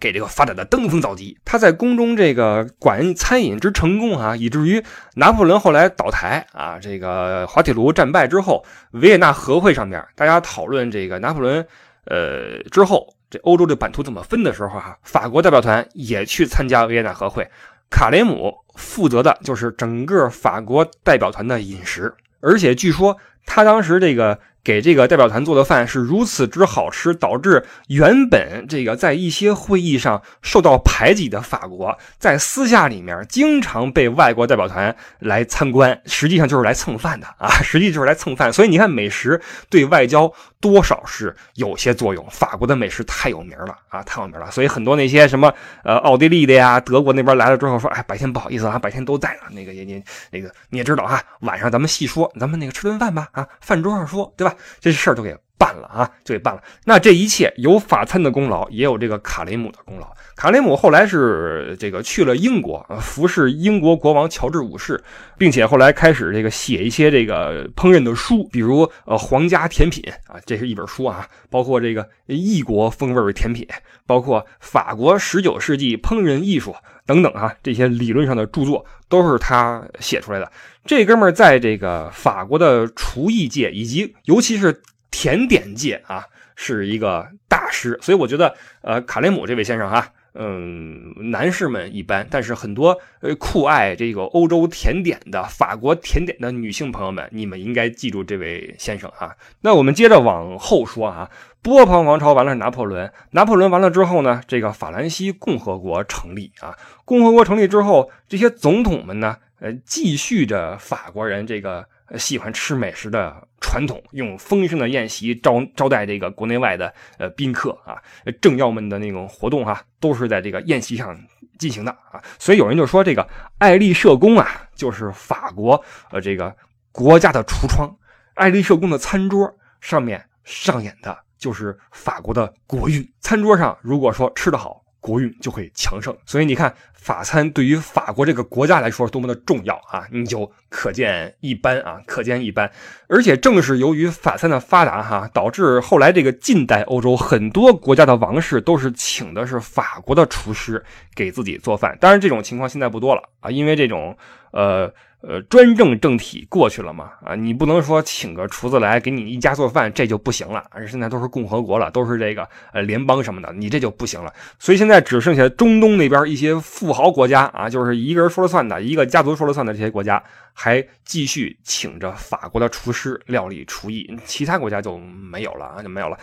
给这个发展的登峰造极，他在宫中这个管餐饮之成功啊，以至于拿破仑后来倒台啊，这个滑铁卢战败之后，维也纳和会上面大家讨论这个拿破仑，呃之后这欧洲的版图怎么分的时候哈，法国代表团也去参加维也纳和会，卡雷姆负责的就是整个法国代表团的饮食，而且据说他当时这个。给这个代表团做的饭是如此之好吃，导致原本这个在一些会议上受到排挤的法国，在私下里面经常被外国代表团来参观，实际上就是来蹭饭的啊，实际就是来蹭饭。所以你看，美食对外交多少是有些作用。法国的美食太有名了啊，太有名了。所以很多那些什么呃奥地利的呀、德国那边来了之后说，哎，白天不好意思啊，白天都在呢。那个也你那个你也知道哈，晚上咱们细说，咱们那个吃顿饭吧啊，饭桌上说，对吧？这事儿就给办了啊，就给办了。那这一切有法餐的功劳，也有这个卡雷姆的功劳。卡雷姆后来是这个去了英国，服侍英国国王乔治五世，并且后来开始这个写一些这个烹饪的书，比如呃皇家甜品啊，这是一本书啊，包括这个异国风味甜品，包括法国十九世纪烹饪艺术等等啊，这些理论上的著作都是他写出来的。这哥们儿在这个法国的厨艺界，以及尤其是甜点界啊，是一个大师。所以我觉得，呃，卡雷姆这位先生哈，嗯，男士们一般，但是很多呃酷爱这个欧洲甜点的法国甜点的女性朋友们，你们应该记住这位先生哈。那我们接着往后说啊，波旁王朝完了是拿破仑，拿破仑完了之后呢，这个法兰西共和国成立啊。共和国成立之后，这些总统们呢？呃，继续着法国人这个喜欢吃美食的传统，用丰盛的宴席招招待这个国内外的呃宾客啊，政要们的那种活动哈，都是在这个宴席上进行的啊。所以有人就说，这个爱丽舍宫啊，就是法国呃这个国家的橱窗，爱丽舍宫的餐桌上面上演的就是法国的国运。餐桌上如果说吃得好。国运就会强盛，所以你看法餐对于法国这个国家来说多么的重要啊，你就可见一斑啊，可见一斑。而且正是由于法餐的发达哈，导致后来这个近代欧洲很多国家的王室都是请的是法国的厨师给自己做饭。当然这种情况现在不多了啊，因为这种呃。呃，专政政体过去了嘛？啊，你不能说请个厨子来给你一家做饭，这就不行了。而现在都是共和国了，都是这个呃联邦什么的，你这就不行了。所以现在只剩下中东那边一些富豪国家啊，就是一个人说了算的，一个家族说了算的这些国家，还继续请着法国的厨师料理厨艺，其他国家就没有了啊，就没有了。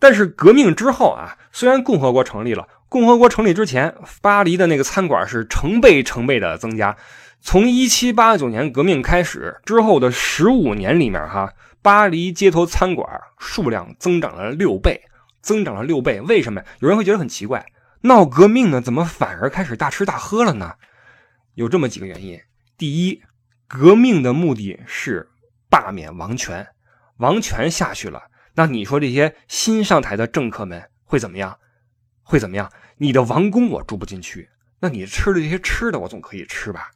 但是革命之后啊，虽然共和国成立了，共和国成立之前，巴黎的那个餐馆是成倍成倍的增加。从一七八九年革命开始之后的十五年里面，哈，巴黎街头餐馆数量增长了六倍，增长了六倍。为什么？有人会觉得很奇怪，闹革命呢，怎么反而开始大吃大喝了呢？有这么几个原因。第一，革命的目的是罢免王权，王权下去了，那你说这些新上台的政客们会怎么样？会怎么样？你的王宫我住不进去，那你吃的这些吃的我总可以吃吧？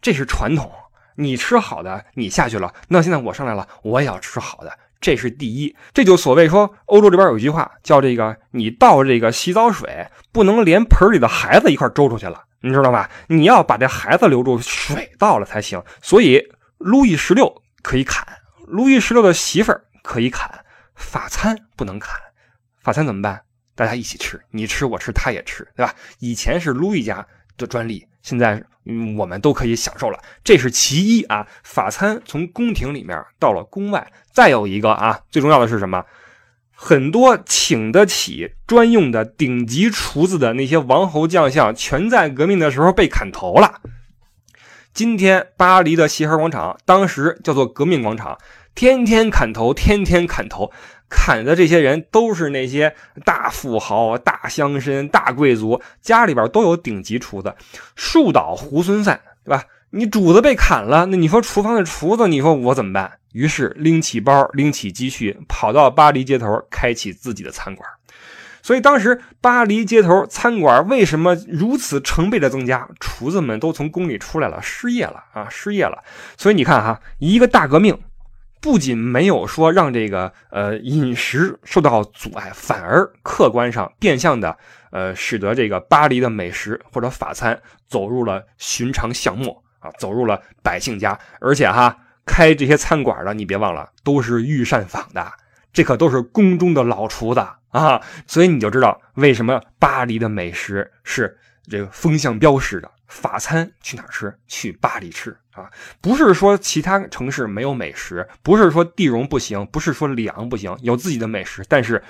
这是传统，你吃好的，你下去了，那现在我上来了，我也要吃好的，这是第一。这就所谓说，欧洲这边有一句话叫这个，你倒这个洗澡水，不能连盆里的孩子一块周出去了，你知道吧？你要把这孩子留住，水倒了才行。所以，路易十六可以砍，路易十六的媳妇儿可以砍，法餐不能砍。法餐怎么办？大家一起吃，你吃我吃他也吃，对吧？以前是路易家的专利，现在。嗯，我们都可以享受了，这是其一啊。法餐从宫廷里面到了宫外，再有一个啊，最重要的是什么？很多请得起专用的顶级厨子的那些王侯将相，全在革命的时候被砍头了。今天巴黎的协和广场，当时叫做革命广场，天天砍头，天天砍头。砍的这些人都是那些大富豪、大乡绅、大贵族，家里边都有顶级厨子，树倒猢狲散，对吧？你主子被砍了，那你说厨房的厨子，你说我怎么办？于是拎起包，拎起积蓄，跑到巴黎街头，开启自己的餐馆。所以当时巴黎街头餐馆为什么如此成倍的增加？厨子们都从宫里出来了，失业了啊，失业了。所以你看哈，一个大革命。不仅没有说让这个呃饮食受到阻碍，反而客观上变相的呃使得这个巴黎的美食或者法餐走入了寻常巷陌啊，走入了百姓家。而且哈，开这些餐馆的，你别忘了都是御膳坊的，这可都是宫中的老厨子啊。所以你就知道为什么巴黎的美食是这个风向标式的法餐去哪儿吃？去巴黎吃啊！不是说其他城市没有美食，不是说地荣不行，不是说里昂不行，有自己的美食，但是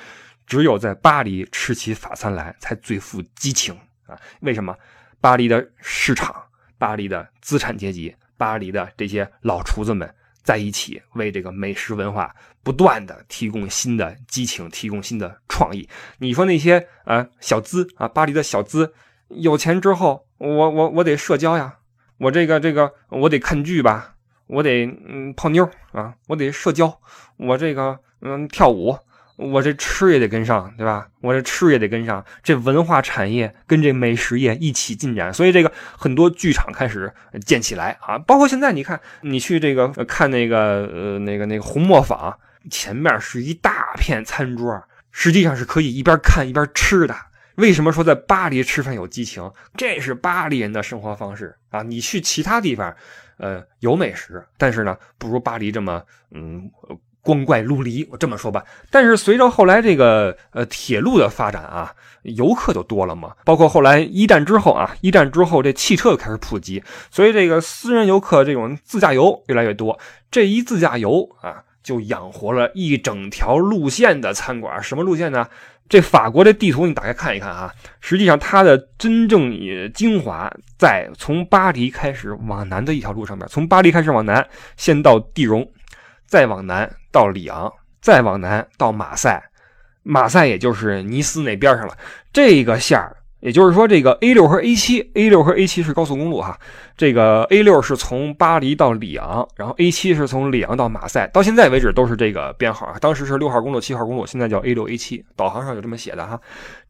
只有在巴黎吃起法餐来才最富激情啊！为什么？巴黎的市场，巴黎的资产阶级，巴黎的这些老厨子们在一起，为这个美食文化不断的提供新的激情，提供新的创意。你说那些啊小资啊，巴黎的小资。有钱之后，我我我得社交呀，我这个这个我得看剧吧，我得嗯泡妞啊，我得社交，我这个嗯跳舞，我这吃也得跟上，对吧？我这吃也得跟上，这文化产业跟这美食业一起进展，所以这个很多剧场开始建起来啊，包括现在你看，你去这个看那个呃那个那个红磨坊前面是一大片餐桌，实际上是可以一边看一边吃的。为什么说在巴黎吃饭有激情？这是巴黎人的生活方式啊！你去其他地方，呃，有美食，但是呢，不如巴黎这么嗯光怪陆离。我这么说吧，但是随着后来这个呃铁路的发展啊，游客就多了嘛。包括后来一战之后啊，一战之后这汽车开始普及，所以这个私人游客这种自驾游越来越多。这一自驾游啊，就养活了一整条路线的餐馆。什么路线呢？这法国的地图你打开看一看啊，实际上它的真正精华在从巴黎开始往南的一条路上面，从巴黎开始往南，先到地荣，再往南到里昂，再往南到马赛，马赛也就是尼斯那边上了，这个线儿。也就是说，这个 A 六和 A 七，A 六和 A 七是高速公路哈。这个 A 六是从巴黎到里昂，然后 A 七是从里昂到马赛，到现在为止都是这个编号啊。当时是六号公路、七号公路，现在叫 A 六 A 七，导航上有这么写的哈。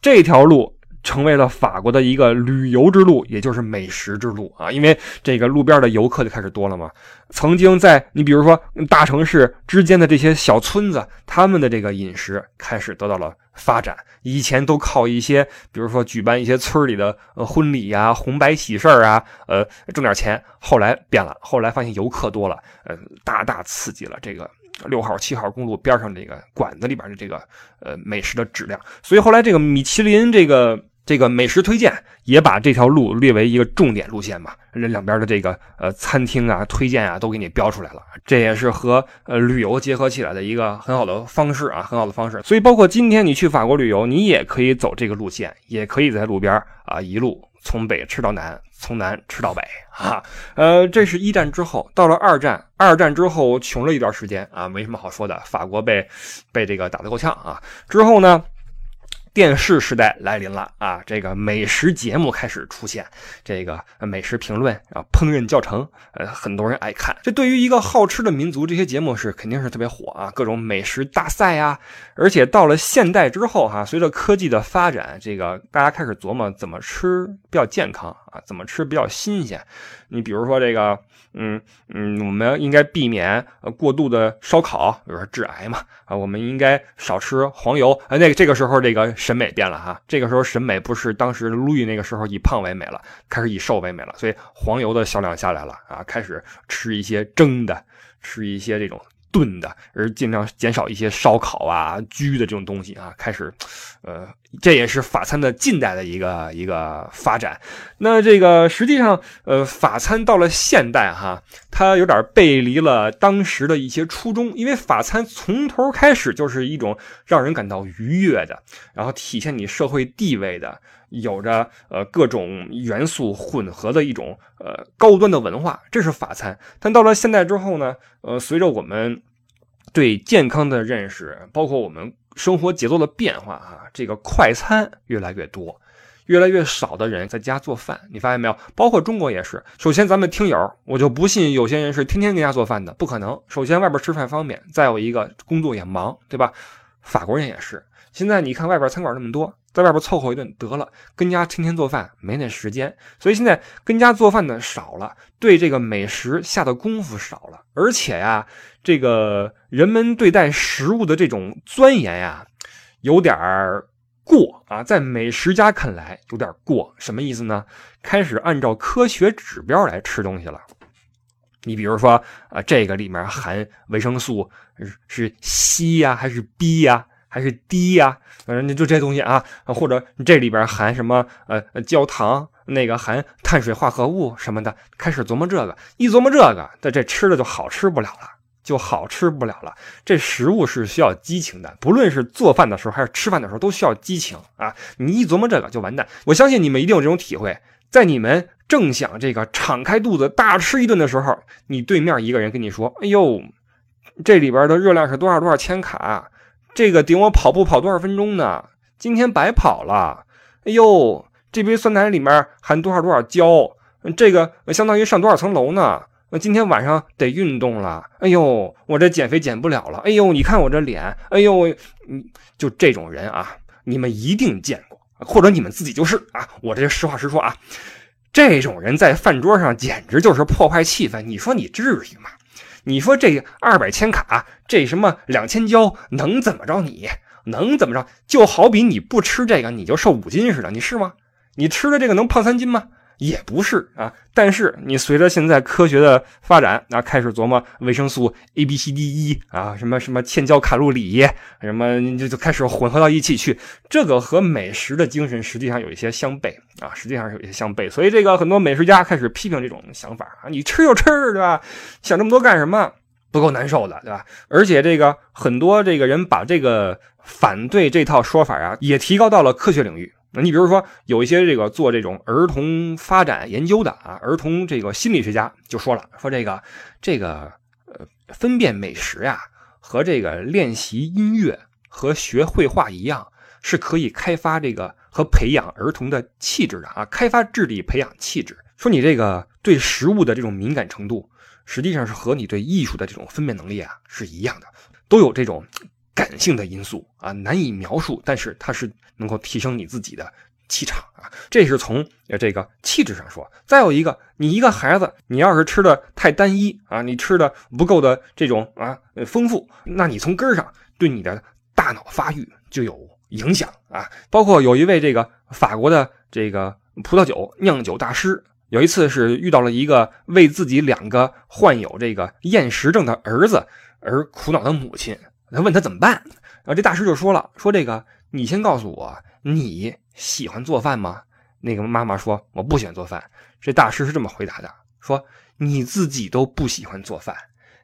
这条路。成为了法国的一个旅游之路，也就是美食之路啊！因为这个路边的游客就开始多了嘛。曾经在你比如说大城市之间的这些小村子，他们的这个饮食开始得到了发展。以前都靠一些，比如说举办一些村里的婚礼呀、红白喜事啊，呃挣点钱。后来变了，后来发现游客多了，呃，大大刺激了这个六号、七号公路边上这个馆子里边的这个呃美食的质量。所以后来这个米其林这个。这个美食推荐也把这条路列为一个重点路线嘛，这两边的这个呃餐厅啊、推荐啊都给你标出来了，这也是和呃旅游结合起来的一个很好的方式啊，很好的方式。所以包括今天你去法国旅游，你也可以走这个路线，也可以在路边啊一路从北吃到南，从南吃到北啊。呃，这是一战之后，到了二战，二战之后穷了一段时间啊，没什么好说的，法国被被这个打得够呛啊。之后呢？电视时代来临了啊！这个美食节目开始出现，这个美食评论啊，烹饪教程，呃，很多人爱看。这对于一个好吃的民族，这些节目是肯定是特别火啊，各种美食大赛啊。而且到了现代之后哈，随着科技的发展，这个大家开始琢磨怎么吃比较健康啊，怎么吃比较新鲜。你比如说这个。嗯嗯，我们应该避免呃过度的烧烤，比如说致癌嘛啊，我们应该少吃黄油啊。那个这个时候这个审美变了哈，这个时候审美不是当时路易那个时候以胖为美了，开始以瘦为美了，所以黄油的销量下来了啊，开始吃一些蒸的，吃一些这种。炖的，而尽量减少一些烧烤啊、焗的这种东西啊，开始，呃，这也是法餐的近代的一个一个发展。那这个实际上，呃，法餐到了现代哈，它有点背离了当时的一些初衷，因为法餐从头开始就是一种让人感到愉悦的，然后体现你社会地位的。有着呃各种元素混合的一种呃高端的文化，这是法餐。但到了现代之后呢，呃，随着我们对健康的认识，包括我们生活节奏的变化啊，这个快餐越来越多，越来越少的人在家做饭。你发现没有？包括中国也是。首先，咱们听友，我就不信有些人是天天在家做饭的，不可能。首先，外边吃饭方便，再有一个工作也忙，对吧？法国人也是。现在你看外边餐馆那么多。在外边凑合一顿得了，跟家天天做饭没那时间，所以现在跟家做饭的少了，对这个美食下的功夫少了，而且呀，这个人们对待食物的这种钻研呀，有点过啊，在美食家看来有点过，什么意思呢？开始按照科学指标来吃东西了。你比如说啊，这个里面含维生素是 C 呀还是 B 呀？还是低呀，反正就这些东西啊，或者这里边含什么呃焦糖那个含碳水化合物什么的，开始琢磨这个，一琢磨这个，这这吃的就好吃不了了，就好吃不了了。这食物是需要激情的，不论是做饭的时候还是吃饭的时候，都需要激情啊！你一琢磨这个就完蛋。我相信你们一定有这种体会，在你们正想这个敞开肚子大吃一顿的时候，你对面一个人跟你说：“哎呦，这里边的热量是多少多少千卡，这个顶我跑步跑多少分钟呢？今天白跑了。哎呦。”这杯酸奶里面含多少多少胶？这个相当于上多少层楼呢？那今天晚上得运动了。哎呦，我这减肥减不了了。哎呦，你看我这脸。哎呦，嗯，就这种人啊，你们一定见过，或者你们自己就是啊。我这实话实说啊，这种人在饭桌上简直就是破坏气氛。你说你至于吗？你说这二百千卡，这什么两千焦，能怎么着？你能怎么着？就好比你不吃这个，你就瘦五斤似的，你是吗？你吃了这个能胖三斤吗？也不是啊。但是你随着现在科学的发展，啊，开始琢磨维生素 A、B、C、D、E 啊，什么什么千焦卡路里，什么你就就开始混合到一起去。这个和美食的精神实际上有一些相悖啊，实际上是有一些相悖。所以这个很多美食家开始批评这种想法啊，你吃就吃，对吧？想这么多干什么？不够难受的，对吧？而且这个很多这个人把这个反对这套说法啊，也提高到了科学领域。那你比如说，有一些这个做这种儿童发展研究的啊，儿童这个心理学家就说了，说这个这个呃，分辨美食呀，和这个练习音乐和学绘画一样，是可以开发这个和培养儿童的气质的啊，开发智力，培养气质。说你这个对食物的这种敏感程度，实际上是和你对艺术的这种分辨能力啊是一样的，都有这种。感性的因素啊，难以描述，但是它是能够提升你自己的气场啊，这是从这个气质上说。再有一个，你一个孩子，你要是吃的太单一啊，你吃的不够的这种啊丰富，那你从根上对你的大脑发育就有影响啊。包括有一位这个法国的这个葡萄酒酿酒大师，有一次是遇到了一个为自己两个患有这个厌食症的儿子而苦恼的母亲。他问他怎么办，然后这大师就说了：“说这个，你先告诉我你喜欢做饭吗？”那个妈妈说：“我不喜欢做饭。”这大师是这么回答的：“说你自己都不喜欢做饭，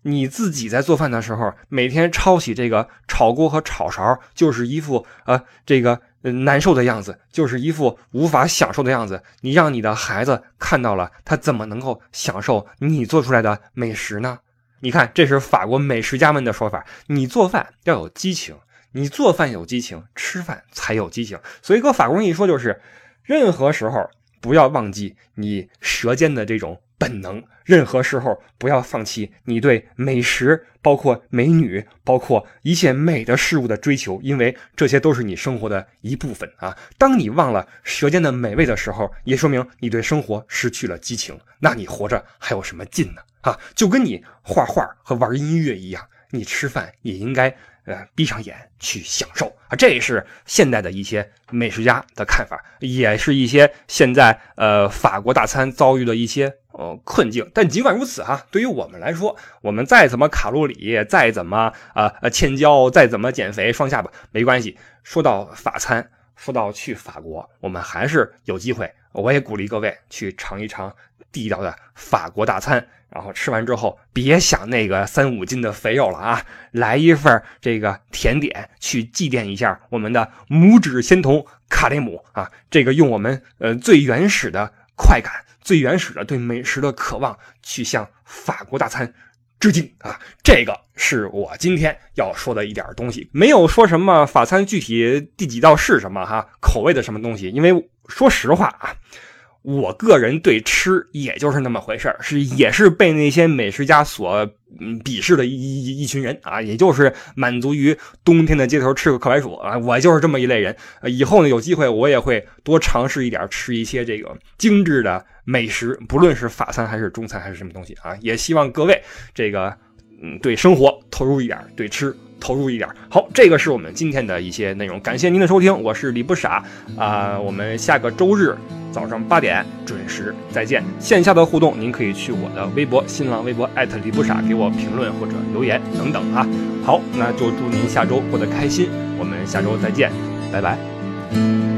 你自己在做饭的时候，每天抄起这个炒锅和炒勺，就是一副呃这个难受的样子，就是一副无法享受的样子。你让你的孩子看到了，他怎么能够享受你做出来的美食呢？”你看，这是法国美食家们的说法。你做饭要有激情，你做饭有激情，吃饭才有激情。所以，搁法国人一说就是，任何时候不要忘记你舌尖的这种本能，任何时候不要放弃你对美食、包括美女、包括一切美的事物的追求，因为这些都是你生活的一部分啊。当你忘了舌尖的美味的时候，也说明你对生活失去了激情，那你活着还有什么劲呢？啊，就跟你画画和玩音乐一样，你吃饭也应该呃闭上眼去享受啊。这是现代的一些美食家的看法，也是一些现在呃法国大餐遭遇的一些呃困境。但尽管如此哈，对于我们来说，我们再怎么卡路里，再怎么啊呃千焦，再怎么减肥双下巴没关系。说到法餐，说到去法国，我们还是有机会。我也鼓励各位去尝一尝地道的法国大餐。然后吃完之后，别想那个三五斤的肥肉了啊！来一份这个甜点，去祭奠一下我们的拇指仙童卡雷姆啊！这个用我们呃最原始的快感、最原始的对美食的渴望，去向法国大餐致敬啊！这个是我今天要说的一点东西，没有说什么法餐具体第几道是什么哈，口味的什么东西，因为说实话啊。我个人对吃也就是那么回事儿，是也是被那些美食家所鄙视的一一一群人啊，也就是满足于冬天的街头吃个烤白薯啊，我就是这么一类人。以后呢，有机会我也会多尝试一点，吃一些这个精致的美食，不论是法餐还是中餐还是什么东西啊，也希望各位这个嗯对生活投入一点，对吃。投入一点好，这个是我们今天的一些内容。感谢您的收听，我是李不傻啊。我们下个周日早上八点准时再见。线下的互动，您可以去我的微博、新浪微博艾特李不傻给我评论或者留言等等啊。好，那就祝您下周过得开心。我们下周再见，拜拜。